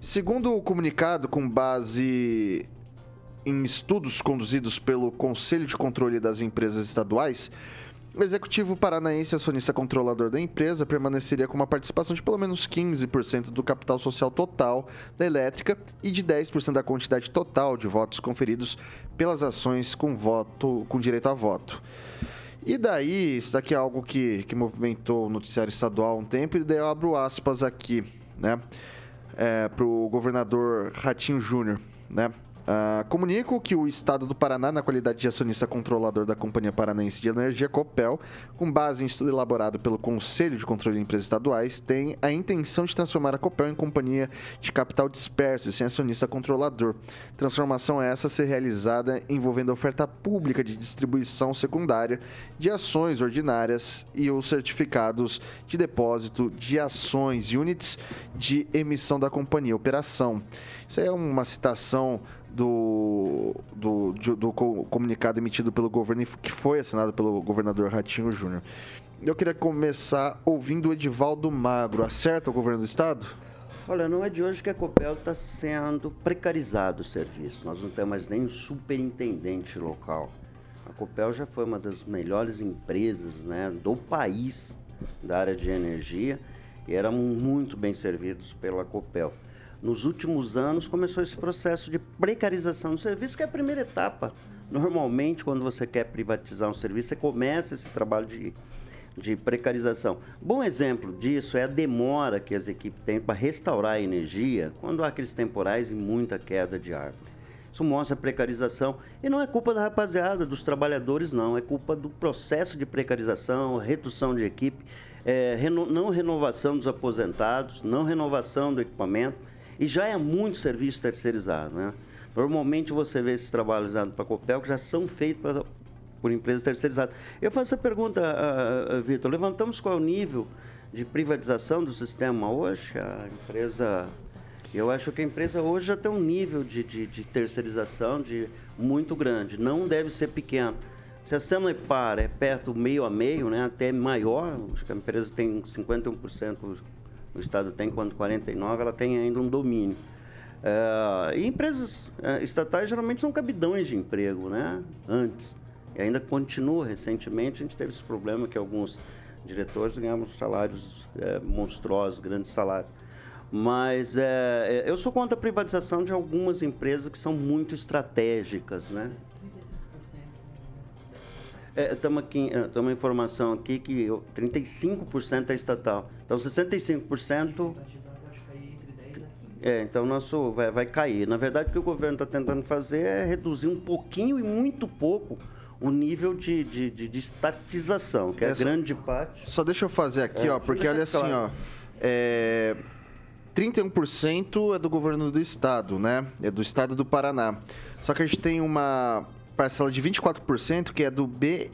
Segundo o comunicado, com base em estudos conduzidos pelo Conselho de Controle das Empresas Estaduais, o executivo paranaense acionista controlador da empresa permaneceria com uma participação de pelo menos 15% do capital social total da elétrica e de 10% da quantidade total de votos conferidos pelas ações com voto com direito a voto. E daí, isso daqui é algo que, que movimentou o noticiário estadual há um tempo, e daí eu abro aspas aqui, né? para o governador Ratinho Júnior, né? Ah, comunico que o Estado do Paraná, na qualidade de acionista controlador da Companhia Paranaense de Energia, COPEL, com base em estudo elaborado pelo Conselho de Controle de Empresas Estaduais, tem a intenção de transformar a COPEL em companhia de capital disperso e sem acionista controlador. Transformação essa a ser realizada envolvendo a oferta pública de distribuição secundária de ações ordinárias e os certificados de depósito de ações, units de emissão da companhia, operação. Isso aí é uma citação do, do, do co- comunicado emitido pelo governo que foi assinado pelo governador Ratinho Júnior. Eu queria começar ouvindo o Edivaldo Magro. Acerta o governo do estado? Olha, não é de hoje que a Copel está sendo precarizado o serviço. Nós não temos mais nem um superintendente local. A Copel já foi uma das melhores empresas né, do país da área de energia e éramos muito bem servidos pela Copel. Nos últimos anos começou esse processo de precarização do serviço, que é a primeira etapa. Normalmente, quando você quer privatizar um serviço, você começa esse trabalho de de precarização. Bom exemplo disso é a demora que as equipes têm para restaurar a energia quando há aqueles temporais e muita queda de árvore. Isso mostra precarização e não é culpa da rapaziada, dos trabalhadores, não. É culpa do processo de precarização, redução de equipe, é, reno- não renovação dos aposentados, não renovação do equipamento e já é muito serviço terceirizado, né? Normalmente você vê esses trabalhos para a Copel que já são feitos pra- por empresas terceirizadas. Eu faço essa pergunta, ah, ah, Vitor. Levantamos qual é o nível de privatização do sistema hoje? A empresa. Eu acho que a empresa hoje já tem um nível de, de, de terceirização de muito grande. Não deve ser pequeno. Se a Sanepar é perto meio a meio, né, até maior, acho que a empresa tem 51%, o Estado tem quanto 49%, ela tem ainda um domínio. É, e empresas é, estatais geralmente são cabidões de emprego, né? Antes. E ainda continua recentemente, a gente teve esse problema que alguns diretores ganhavam salários é, monstruosos, grandes salários. Mas eu sou contra a privatização de algumas empresas que são muito estratégicas, né? Estamos aqui, tem uma informação aqui que eu- 35% é estatal. Então, 65% é, então nosso vai, vai cair. Na verdade, o que o governo está tentando fazer é reduzir um pouquinho e muito pouco o nível de, de, de, de estatização, que é, Essa- grande parte. Só deixa eu fazer aqui, É, ó, porque olha assim, claro. ó. É, 31% é do governo do estado, né? É do estado do Paraná. Só que a gente tem uma parcela de 24% que é do BNDES-PAR.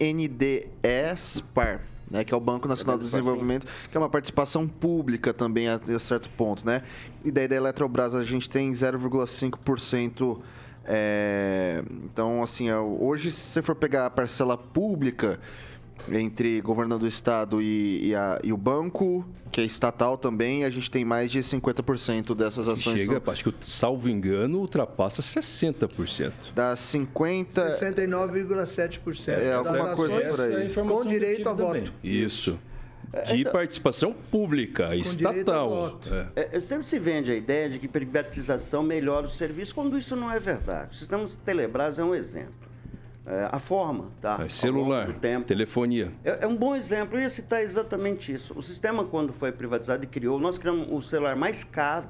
Né, que é o Banco Nacional do Desenvolvimento, que é uma participação pública também até certo ponto, né? E daí da Eletrobras a gente tem 0,5%. é, então, assim, é, hoje se você for pegar a parcela pública entre governo do estado e, e a- e o banco, que é estatal também, a gente tem mais de 50% dessas ações. Chega, no- acho que, salvo engano, ultrapassa 60%. Das 50... 69,7% É, das alguma coisa ações por aí. É com direito a também. voto. Isso. É, De então- participação pública, direito a estatal. voto. É. É, sempre se vende a ideia de que privatização melhora o serviço, quando isso não é verdade. O sistema Telebrás é um exemplo. É, a forma, tá? É, celular, telefonia. É, é, um bom exemplo, eu ia citar exatamente isso. O sistema, quando foi privatizado e criou, nós criamos o celular mais caro,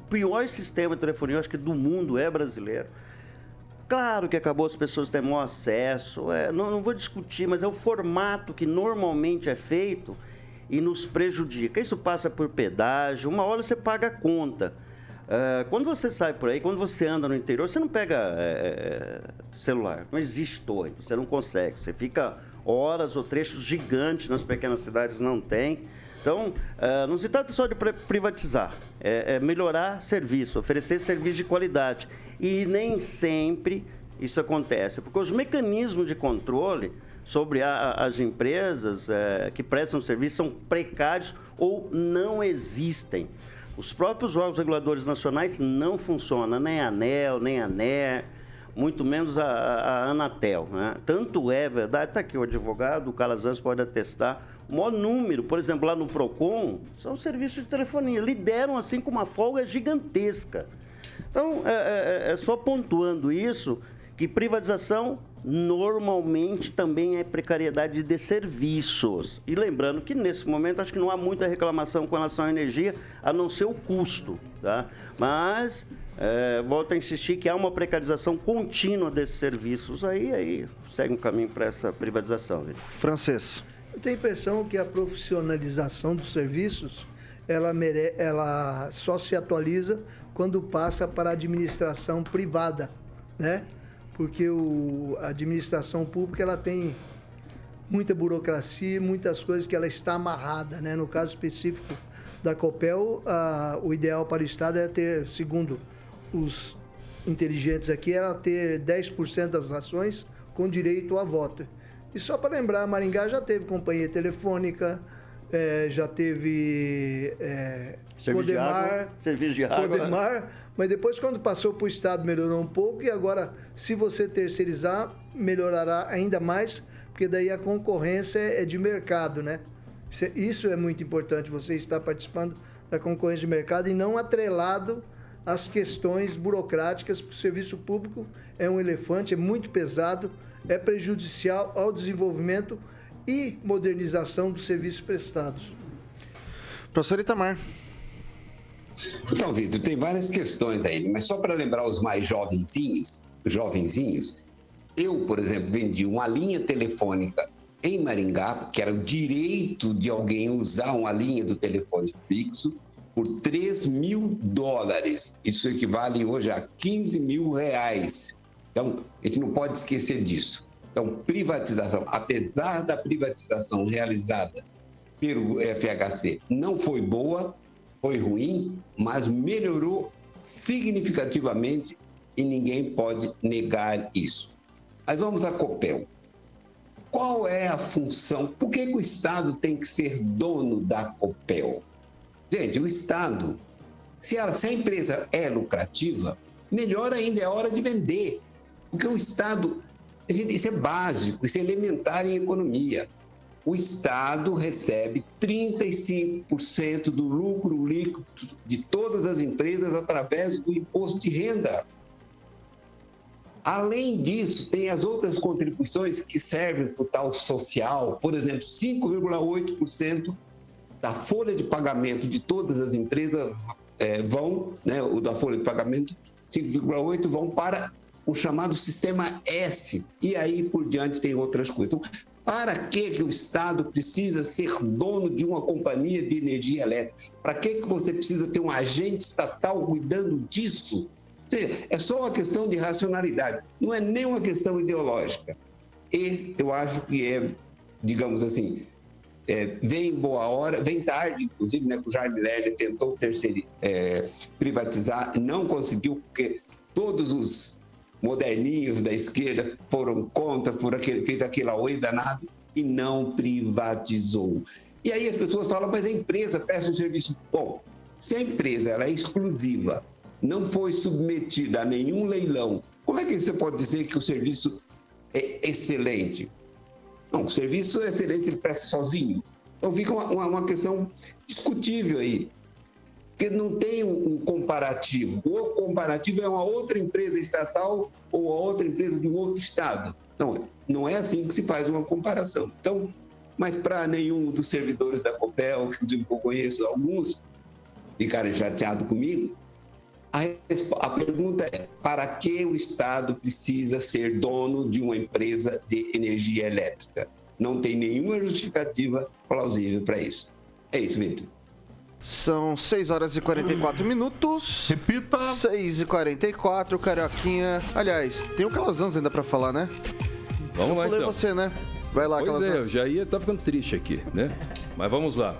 o pior sistema de telefonia, acho que do mundo, é brasileiro. Claro que acabou as pessoas têm maior acesso, é, não, não vou discutir, mas é o formato que normalmente é feito e nos prejudica. Isso passa por pedágio, uma hora você paga a conta. Uh, quando você sai por aí, quando você anda no interior, você não pega é, celular. Não existe torre, você não consegue. Você fica horas ou trechos gigantes nas pequenas cidades, não tem. Então, uh, não se trata só de privatizar, é, é, melhorar serviço, oferecer serviço de qualidade. E nem sempre isso acontece, porque os mecanismos de controle sobre a, as empresas é, que prestam serviço são precários ou não existem. Os próprios órgãos reguladores nacionais não funcionam, nem a ANEL, nem a ANER, muito menos a, a Anatel. Né? Tanto é verdade, está aqui o advogado, o Calazans pode atestar, o maior número, por exemplo, lá no PROCON, são serviços de telefonia. Lideram assim com uma folga gigantesca. Então, é, é, é só pontuando isso, que privatização normalmente também é precariedade de serviços. E lembrando que nesse momento acho que não há muita reclamação com relação à energia, a não ser o custo, tá? Mas é, volto a insistir que há uma precarização contínua desses serviços aí, aí segue um caminho para essa privatização. Viu? Francês. Eu tenho a impressão que a profissionalização dos serviços ela, mere... ela só se atualiza quando passa para a administração privada, né? Porque o, a administração pública ela tem muita burocracia, muitas coisas que ela está amarrada. Né? No caso específico da Copel, a, o ideal para o Estado é ter, segundo os inteligentes aqui, era ter 10% das ações com direito a voto. E só para lembrar, Maringá já teve companhia telefônica, é, já teve é, serviço Codemar, de água, serviço de água. Codemar, mas depois quando passou para o Estado melhorou um pouco e agora se você terceirizar melhorará ainda mais, porque daí a concorrência é de mercado, né? Isso é muito importante, você estar participando da concorrência de mercado e não atrelado às questões burocráticas, porque o serviço público é um elefante, é muito pesado, é prejudicial ao desenvolvimento e modernização dos serviços prestados. Professor Itamar. Então, Vitor, tem várias questões aí, mas só para lembrar os mais jovenzinhos, jovenzinhos, eu, por exemplo, vendi uma linha telefônica em Maringá, que era o direito de alguém usar uma linha do telefone fixo, por 3 mil dólares. Isso equivale hoje a 15 mil reais. Então, a gente não pode esquecer disso. Então, privatização, apesar da privatização realizada pelo FHC não foi boa, foi ruim, mas melhorou significativamente e ninguém pode negar isso. Mas vamos à Copel. Qual é a função? Por que, que o Estado tem que ser dono da Copel? Gente, o Estado, se a, se a empresa é lucrativa, melhor ainda é hora de vender. Porque o Estado isso é básico, isso é elementar em economia. O Estado recebe 35% do lucro líquido de todas as empresas através do imposto de renda. Além disso, tem as outras contribuições que servem para o tal social, por exemplo, 5,8% da folha de pagamento de todas as empresas é, vão, né, o da folha de pagamento, 5,8% vão para o chamado sistema S, e aí por diante tem outras coisas. Então, para que, que o Estado precisa ser dono de uma companhia de energia elétrica? Para que, que você precisa ter um agente estatal cuidando disso? é só uma questão de racionalidade, não é nem uma questão ideológica. E eu acho que é, digamos assim, é, vem boa hora, vem tarde, inclusive, né, que o Jaime Lerner tentou terceiro, é, privatizar, não conseguiu, porque todos os moderninhos da esquerda foram contra, foram aquele, fez aquele oi danado e não privatizou. E aí as pessoas falam, mas a empresa presta um serviço. Bom, se a empresa ela é exclusiva, não foi submetida a nenhum leilão, como é que você pode dizer que o serviço é excelente? Não, o serviço é excelente, ele presta sozinho. Então fica uma, uma questão discutível aí porque não tem um comparativo. O comparativo é uma outra empresa estatal ou a outra empresa de um outro estado. Não, não é assim que se faz uma comparação. Então, mas para nenhum dos servidores da Copel, que eu conheço alguns, ficarem chateados comigo, a, a, pergunta é: para que o Estado precisa ser dono de uma empresa de energia elétrica? Não tem nenhuma justificativa plausível para isso. É isso, Vitor. São 6 horas e 44 minutos. Repita. 6 e 44, Carioquinha. Aliás, tem o Calazans ainda para falar, né? Vamos lá, Falei então. você, né? Vai lá, Pois é, eu Calazans. já ia, tá ficando triste aqui, né? Mas vamos lá.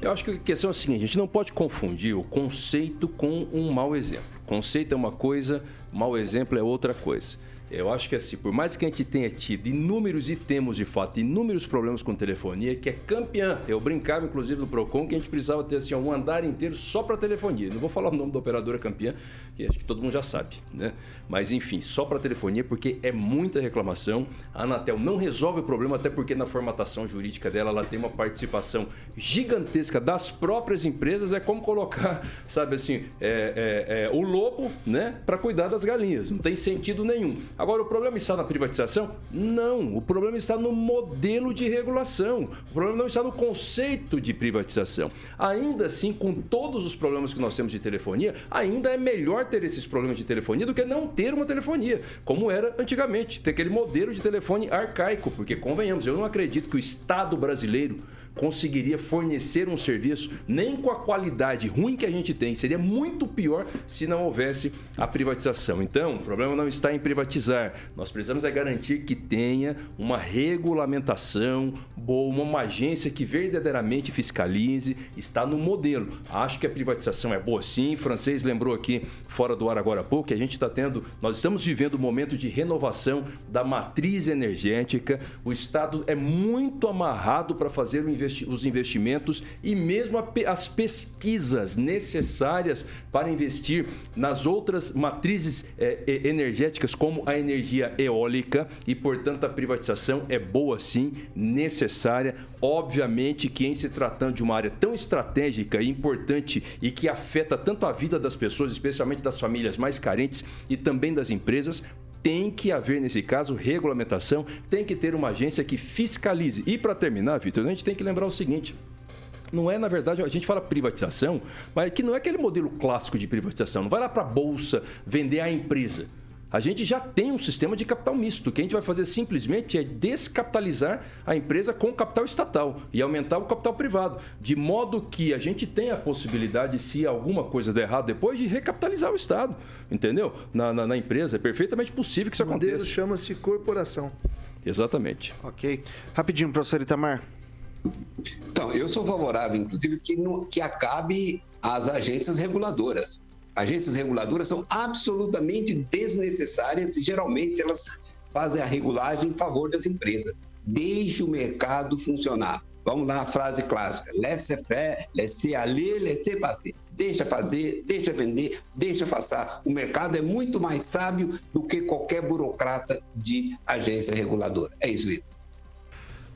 Eu acho que a questão é a seguinte, a gente não pode confundir o conceito com um mau exemplo. Conceito é uma coisa, mau exemplo é outra coisa. Eu acho que assim, por mais que a gente tenha tido inúmeros e temos de fato inúmeros problemas com telefonia, que é campeã. Eu brincava inclusive no Procon que a gente precisava ter assim, um andar inteiro só para telefonia. Não vou falar o nome da operadora campeã, que acho que todo mundo já sabe, né? Mas enfim, só para telefonia porque é muita reclamação. A Anatel não resolve o problema até porque na formatação jurídica dela ela tem uma participação gigantesca das próprias empresas. É como colocar, sabe assim, é, é, é, o lobo, né, para cuidar das galinhas. Não tem sentido nenhum. Agora, o problema está na privatização? Não. O problema está no modelo de regulação. O problema não está no conceito de privatização. Ainda assim, com todos os problemas que nós temos de telefonia, ainda é melhor ter esses problemas de telefonia do que não ter uma telefonia, como era antigamente, ter aquele modelo de telefone arcaico, porque convenhamos, eu não acredito que o Estado brasileiro conseguiria fornecer um serviço nem com a qualidade ruim que a gente tem. Seria muito pior se não houvesse a privatização. Então, o problema não está em privatizar. Nós precisamos é garantir que tenha uma regulamentação boa, uma agência que verdadeiramente fiscalize, está no modelo. Acho que a privatização é boa sim. O francês lembrou aqui fora do ar agora há pouco que a gente está tendo, nós estamos vivendo um momento de renovação da matriz energética. O Estado é muito amarrado para fazer o investi- os investimentos e mesmo pe- as pesquisas necessárias para investir nas outras matrizes eh, energéticas, como a energia eólica, e portanto a privatização é boa sim, necessária. Obviamente que em se tratando de uma área tão estratégica e importante e que afeta tanto a vida das pessoas, especialmente das famílias mais carentes e também das empresas, tem que haver, nesse caso, regulamentação, tem que ter uma agência que fiscalize. E para terminar, Vitor, a gente tem que lembrar o seguinte. Não é, na verdade, a gente fala privatização, mas que não é aquele modelo clássico de privatização. Não vai lá para a bolsa vender a empresa. A gente já tem um sistema de capital misto. O que a gente vai fazer simplesmente é descapitalizar a empresa com capital estatal e aumentar o capital privado, de modo que a gente tenha a possibilidade, se alguma coisa der errado depois, de recapitalizar o Estado, entendeu? Na, na, na empresa. É perfeitamente possível que isso O modelo aconteça. chama-se corporação. Exatamente. Ok. Rapidinho, professor Itamar. Então, eu sou favorável, inclusive, que, no- que acabe as agências reguladoras. Agências reguladoras são absolutamente desnecessárias e geralmente elas fazem a regulagem em favor das empresas. Deixe o mercado funcionar. Vamos lá, a frase clássica: laissez-faire, laissez-aller, laissez-passer. Deixa fazer, deixa vender, deixa passar. O mercado é muito mais sábio do que qualquer burocrata de agência reguladora. É isso, Vitor.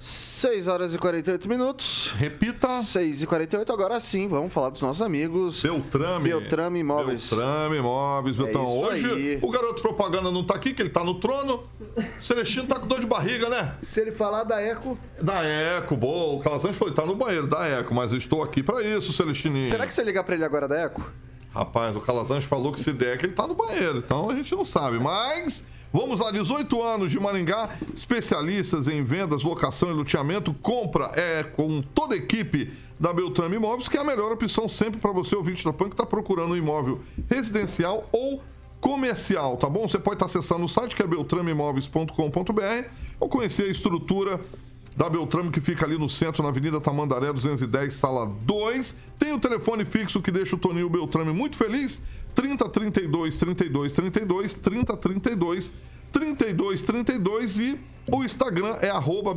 6 horas e 48 minutos. Repita. 6 e 48, agora sim, vamos falar dos nossos amigos. Beltrame. Beltrame Imóveis. Beltrame Imóveis, Vitão. isso Hoje aí. o garoto propaganda não tá aqui, que ele tá no trono. Celestino tá com dor de barriga, né? Se ele falar da Eco, Da Eco, boa. O Calazans foi, tá no banheiro da Eco, mas eu estou aqui pra isso, Celestininho. Será que se eu ligar pra ele agora da Eco? Rapaz, o Calazans falou que se der, que ele tá no banheiro, então a gente não sabe. Mas vamos lá, 18 anos de Maringá, especialistas em vendas, locação e loteamento, compra é com toda a equipe da Beltrame Imóveis, que é a melhor opção sempre para você, ouvinte da PAN, que está procurando um imóvel residencial ou comercial, tá bom? Você pode estar acessando o site que é beltrameimóveis.com.br ou conhecer a estrutura da Beltrame, que fica ali no centro, na Avenida Tamandaré 210, sala 2. Tem o telefone fixo que deixa o Toninho Beltrame muito feliz. 30 32 32 32 30 32 32 32 e o Instagram é arroba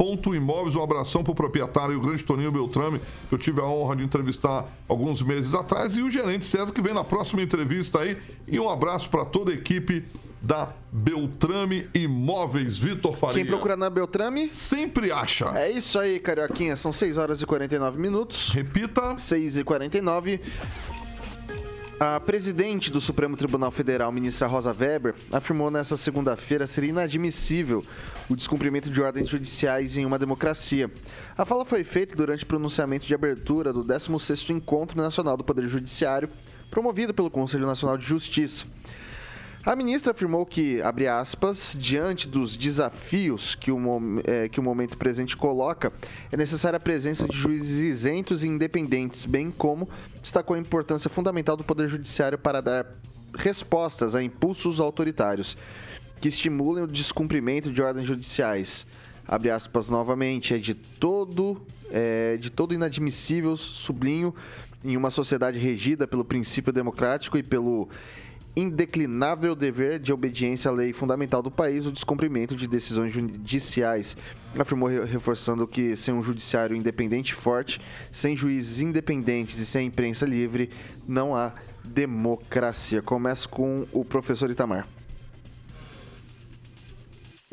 beltrame.imóveis. Um abração pro proprietário, o grande Toninho Beltrame, que eu tive a honra de entrevistar alguns meses atrás, e o gerente César, que vem na próxima entrevista aí. E um abraço para toda a equipe da Beltrame Imóveis, Vitor Faria. Quem procura na Beltrame? Sempre acha. É isso aí, Carioquinha. São 6 horas e 49 minutos. Repita. 6 e 49. A presidente do Supremo Tribunal Federal, ministra Rosa Weber, afirmou nesta segunda-feira ser inadmissível o descumprimento de ordens judiciais em uma democracia. A fala foi feita durante o pronunciamento de abertura do 16º Encontro Nacional do Poder Judiciário, promovido pelo Conselho Nacional de Justiça. A ministra afirmou que, abre aspas, diante dos desafios que o, eh, que o momento presente coloca, é necessária a presença de juízes isentos e independentes, bem como destacou a importância fundamental do Poder Judiciário para dar respostas a impulsos autoritários que estimulem o descumprimento de ordens judiciais. Abre aspas novamente, é de todo, é, de todo inadmissível, sublinho, em uma sociedade regida pelo princípio democrático e pelo indeclinável dever de obediência à lei fundamental do país, o descumprimento de decisões judiciais. Afirmou re- reforçando que sem um judiciário independente e forte, sem juízes independentes e sem imprensa livre, não há democracia. Começo com o professor Itamar.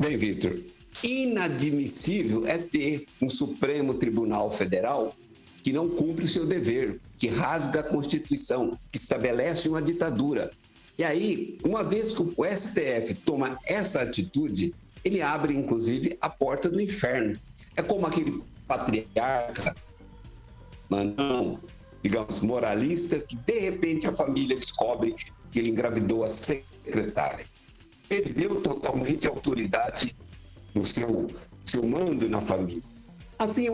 Bem, Vitor, inadmissível é ter um Supremo Tribunal Federal que não cumpre o seu dever, que rasga a Constituição, que estabelece uma ditadura. E aí, uma vez que o STF toma essa atitude, ele abre, inclusive, a porta do inferno. É como aquele patriarca, digamos, moralista, que de repente a família descobre que ele engravidou a secretária perdeu totalmente a autoridade do seu, seu mando na família. Assim,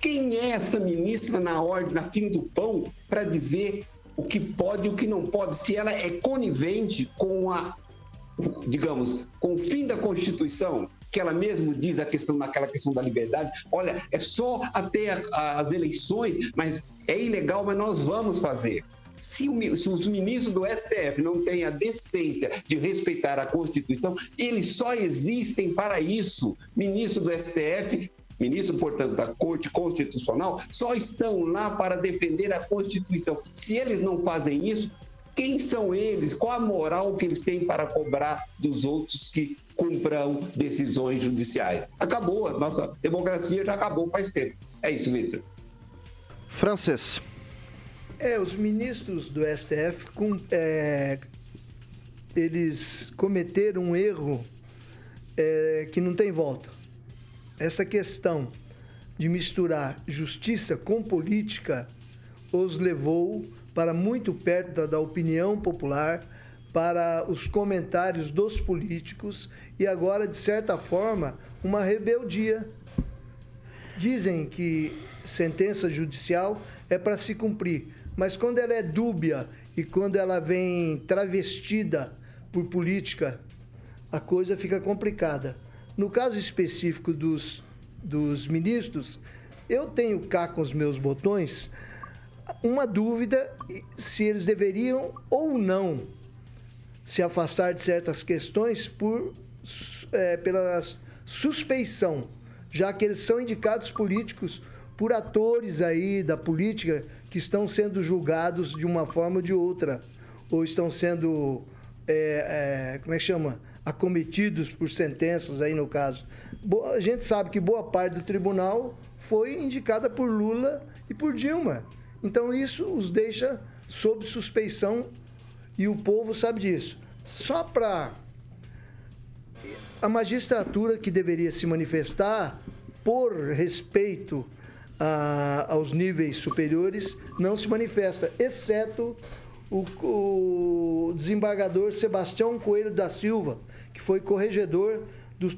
quem é essa ministra na ordem, na fila do pão, para dizer o que pode e o que não pode, se ela é conivente com a, digamos, com o fim da Constituição, que ela mesmo diz a questão naquela questão da liberdade, olha, é só até as eleições, mas é ilegal, mas nós vamos fazer. Se, o se os ministros do STF não têm a decência de respeitar a Constituição, eles só existem para isso. Ministro do STF, ministro, portanto, da Corte Constitucional, só estão lá para defender a Constituição. Se eles não fazem isso, quem são eles? Qual a moral que eles têm para cobrar dos outros que cumpram decisões judiciais? Acabou, a nossa democracia já acabou faz tempo. É isso, Vitor. Francês. É, os ministros do STF, com, é, eles cometeram um erro é, que não tem volta. Essa questão de misturar justiça com política os levou para muito perto da, opinião popular, para os comentários dos políticos e agora, de certa forma, uma rebeldia Dizem que sentença judicial é para se cumprir, mas quando ela é dúbia e quando ela vem travestida por política, a coisa fica complicada. No caso específico dos, dos ministros, eu tenho cá com os meus botões uma dúvida se eles deveriam ou não se afastar de certas questões por, é, pela suspeição, já que eles são indicados políticos por atores aí da política que estão sendo julgados de uma forma ou de outra, ou estão sendo, é, é, como é que chama? Acometidos por sentenças aí no caso. A gente sabe que boa parte do tribunal foi indicada por Lula e por Dilma. Então isso os deixa sob suspeição e o povo sabe disso. Só para a magistratura que deveria se manifestar por respeito a- aos níveis superiores não se manifesta, exceto o, o desembargador Sebastião Coelho da Silva, que foi corregedor do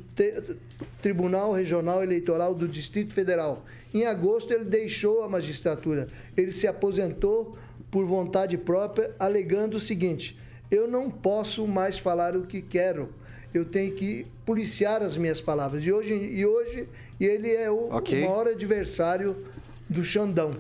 Tribunal Regional Eleitoral do Distrito Federal. Em agosto, ele deixou a magistratura. Ele se aposentou por vontade própria, alegando o seguinte: eu não posso mais falar o que quero. Eu tenho que policiar as minhas palavras. E hoje, e hoje ele é o, Ok. o maior adversário do Xandão.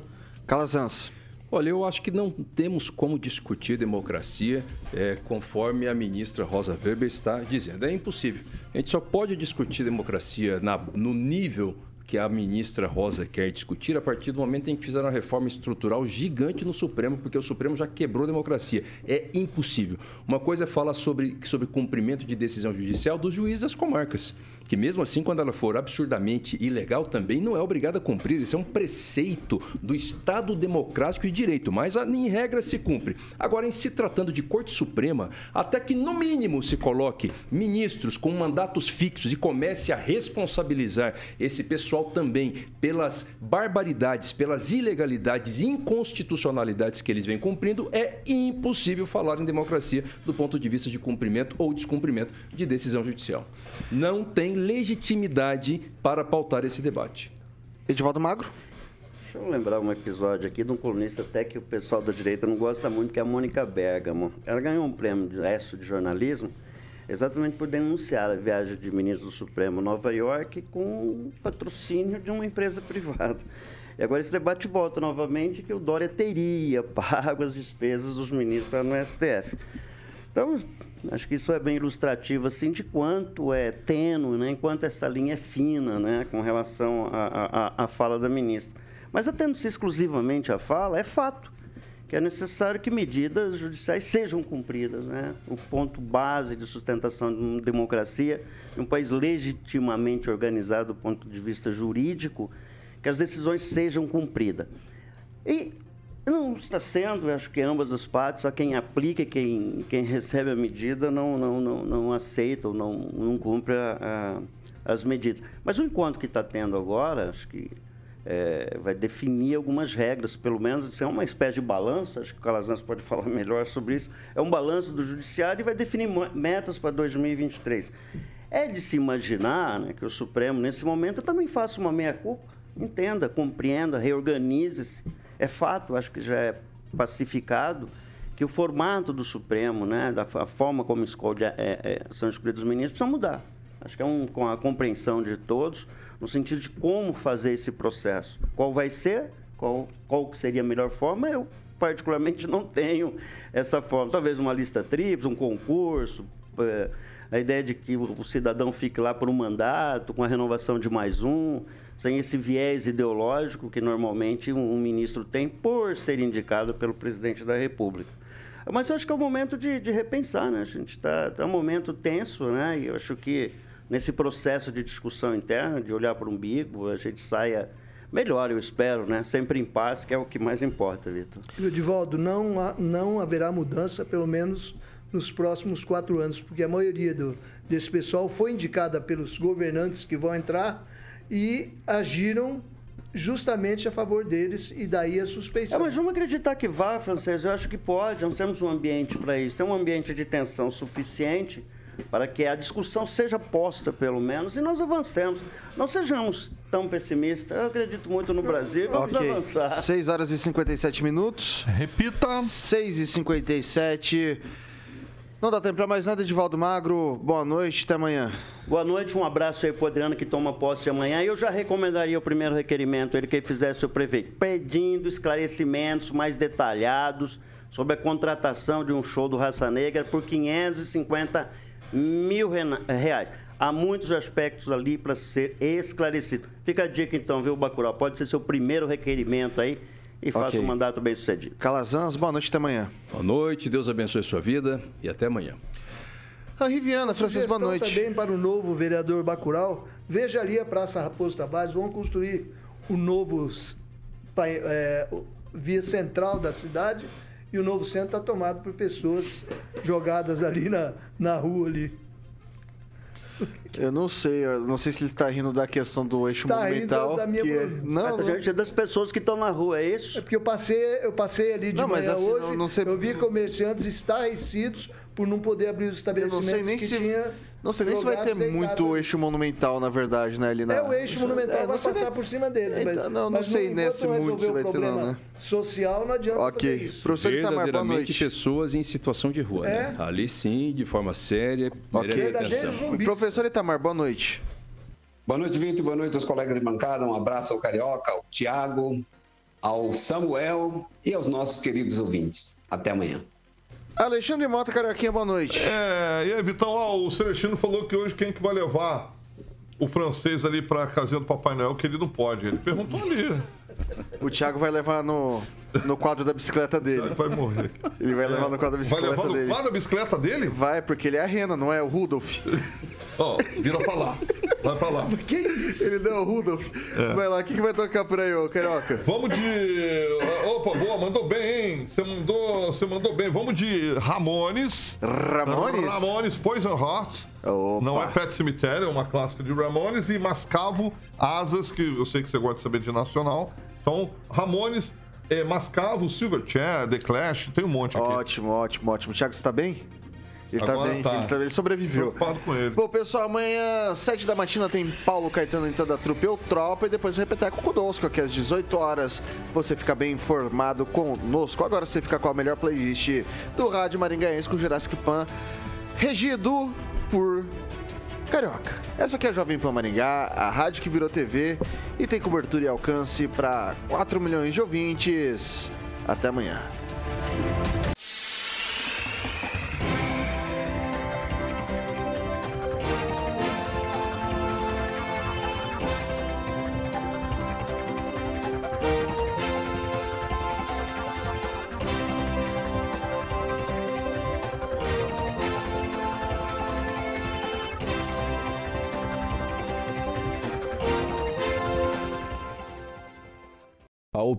Calazans. Olha, eu acho que não temos como discutir democracia é, conforme a ministra Rosa Weber está dizendo. É impossível. A gente só pode discutir democracia na- no nível que a ministra Rosa quer discutir a partir do momento em que fizeram uma reforma estrutural gigante no Supremo, porque o Supremo já quebrou a democracia. É impossível. Uma coisa é falar sobre, sobre cumprimento de decisão judicial dos juízes das comarcas que mesmo assim, quando ela for absurdamente ilegal, também não é obrigada a cumprir. Isso é um preceito do Estado democrático de direito, mas em regra se cumpre. Agora, em se tratando de Corte Suprema, até que no mínimo se coloque ministros com mandatos fixos e comece a responsabilizar esse pessoal também pelas barbaridades, pelas ilegalidades e inconstitucionalidades que eles vêm cumprindo, é impossível falar em democracia do ponto de vista de cumprimento ou descumprimento de decisão judicial. Não tem legitimidade para pautar esse debate. Edivaldo Magro? Deixa eu lembrar um episódio aqui de um colunista até que o pessoal da direita não gosta muito, que é a Mônica Bergamo. Ela ganhou um prêmio de ESSO de jornalismo exatamente por denunciar a viagem de ministro do Supremo a Nova York com patrocínio de uma empresa privada. E agora esse debate volta novamente que o Dória teria pago as despesas dos ministros lá no STF. Então, acho que isso é bem ilustrativo assim de quanto é tênue, né, enquanto essa linha é fina, né, com relação à fala da ministra. Mas atendo-se exclusivamente à fala, é fato que é necessário que medidas judiciais sejam cumpridas, né? O ponto base de sustentação de uma democracia, de um país legitimamente organizado do ponto de vista jurídico, que as decisões sejam cumpridas. E não está sendo, acho que ambas as partes, só quem aplica quem, quem recebe a medida não, não, não, não aceita ou não, não cumpre a, a, as medidas. Mas o encontro que está tendo agora, acho que é, vai definir algumas regras, pelo menos, é uma espécie de balanço, acho que o Calazans pode falar melhor sobre isso, é um balanço do Judiciário e vai definir metas para 2023. É de se imaginar né, que o Supremo, nesse momento, também faça uma meia-culpa, entenda, compreenda, reorganize-se, é fato, acho que já é pacificado, que o formato do Supremo, né, da a forma como escolhe, é, é, são escolhidos os ministros, precisa mudar. Acho que é um, com a compreensão de todos, no sentido de como fazer esse processo. Qual vai ser, qual, qual seria a melhor forma, eu particularmente não tenho essa forma. Talvez uma lista tríplice, um concurso, é, a ideia de que o cidadão fique lá por um mandato, com a renovação de mais um sem esse viés ideológico que normalmente um, ministro tem por ser indicado pelo presidente da República. Mas eu acho que é o momento de, de repensar, né? A gente está tá um momento tenso, né? E eu acho que nesse processo de discussão interna, de olhar para o umbigo, a gente saia melhor, eu espero, né? Sempre em paz, que é o que mais importa, Vitor. Edivaldo, não, há, não haverá mudança, pelo menos nos próximos quatro anos, porque a maioria do, desse pessoal foi indicada pelos governantes que vão entrar e agiram justamente a favor deles e daí a suspeição. É, mas vamos acreditar que vá, francês. Eu acho que pode. Nós temos um ambiente para isso. Tem um ambiente de tensão suficiente para que a discussão seja posta, pelo menos, e nós avancemos. Não sejamos tão pessimistas. Eu acredito muito no Brasil. Vamos okay. avançar. 6 horas e 57 minutos. Repita. 6 e 57 não dá tempo para mais nada, Edivaldo Magro. Boa noite, até amanhã. Boa noite, um abraço aí para o Adriano que toma posse amanhã. Eu já recomendaria o primeiro requerimento, ele que fizesse o prefeito, pedindo esclarecimentos mais detalhados sobre a contratação de um show do Raça Negra por 550 mil reais. Há muitos aspectos ali para ser esclarecido. Fica a dica então, viu, Bacurau? Pode ser seu primeiro requerimento aí e faça okay. um mandato bem sucedido. Calazans, boa noite até amanhã. Boa noite, Deus abençoe a sua vida e até amanhã. A Riviana, Francisco, boa noite. também para o novo vereador Bacural, veja ali a Praça Raposo Tavares, vão construir o novo é, via central da cidade e o novo centro está tomado por pessoas jogadas ali na, na rua ali. Eu não sei, eu não sei se ele está rindo da questão do eixo tá monumental. da minha que é... Não, não. Gente, é das pessoas que estão na rua, é isso? É porque eu passei, eu passei ali de não, manhã assim, hoje, não, não sei... eu vi comerciantes estarrecidos por não poder abrir os estabelecimentos eu não sei nem que se... tinha não sei nem se vai ter muito eixo monumental, na verdade, né? Ali na... É, o eixo monumental é, vai passar por cima deles. Então, mas, não, não sei nesse muito se vai ter, não, né? Social não adianta okay. fazer isso. Professor Itamar, boa noite. pessoas em situação de rua, né? é? né? Ali sim, de forma séria, merece okay. atenção. Professor Itamar, boa noite. Boa noite, Vitor. Boa noite aos colegas de bancada. Um abraço ao Carioca, ao Tiago, ao Samuel e aos nossos queridos ouvintes. Até amanhã. Alexandre Mota, Carioquinha, boa noite. É, e aí, Vitão, ó, o Celestino falou que hoje quem que vai levar o francês ali pra casinha do Papai Noel que ele não pode. Ele perguntou ali. O Thiago vai levar no, no quadro da bicicleta dele. Vai morrer. Ele vai levar no quadro da Vai bicicleta levar no dele. quadro a bicicleta dele? Vai, porque ele é a rena, não é o Rudolf. Ó, vira pra lá. Vai pra lá. Que isso? Ele não é o Rudolf. Vai lá, o que, que vai tocar por aí, ô Carioca? Vamos de. Opa, boa, mandou bem, hein? Você mandou, você mandou bem. Vamos de Ramones. Ramones? Ramones, Poison Hearts. Opa. Não é Pet Cemitério, é uma clássica de Ramones. E Mascavo, Asas, que eu sei que você gosta de saber de nacional. Então, Ramones, é, Mascavo, Silverchair, The Clash, tem um monte aqui. Ótimo, ótimo, ótimo. Thiago, você tá bem? Ele tá bem, tá. Ele, tá- ele sobreviveu. Preocupado com ele. Bom, pessoal, amanhã, 7 da matina, tem Paulo Caetano em toda a trupe Eu Tropa e depois Repeteco conosco aqui às 18 horas. Você fica bem informado conosco. Agora você fica com a melhor playlist do Rádio Maringaense com Jurassic Pan, regido por Carioca. Essa aqui é a Jovem Pan Maringá, a rádio que virou TV e tem cobertura e alcance para 4 milhões de ouvintes. Até amanhã.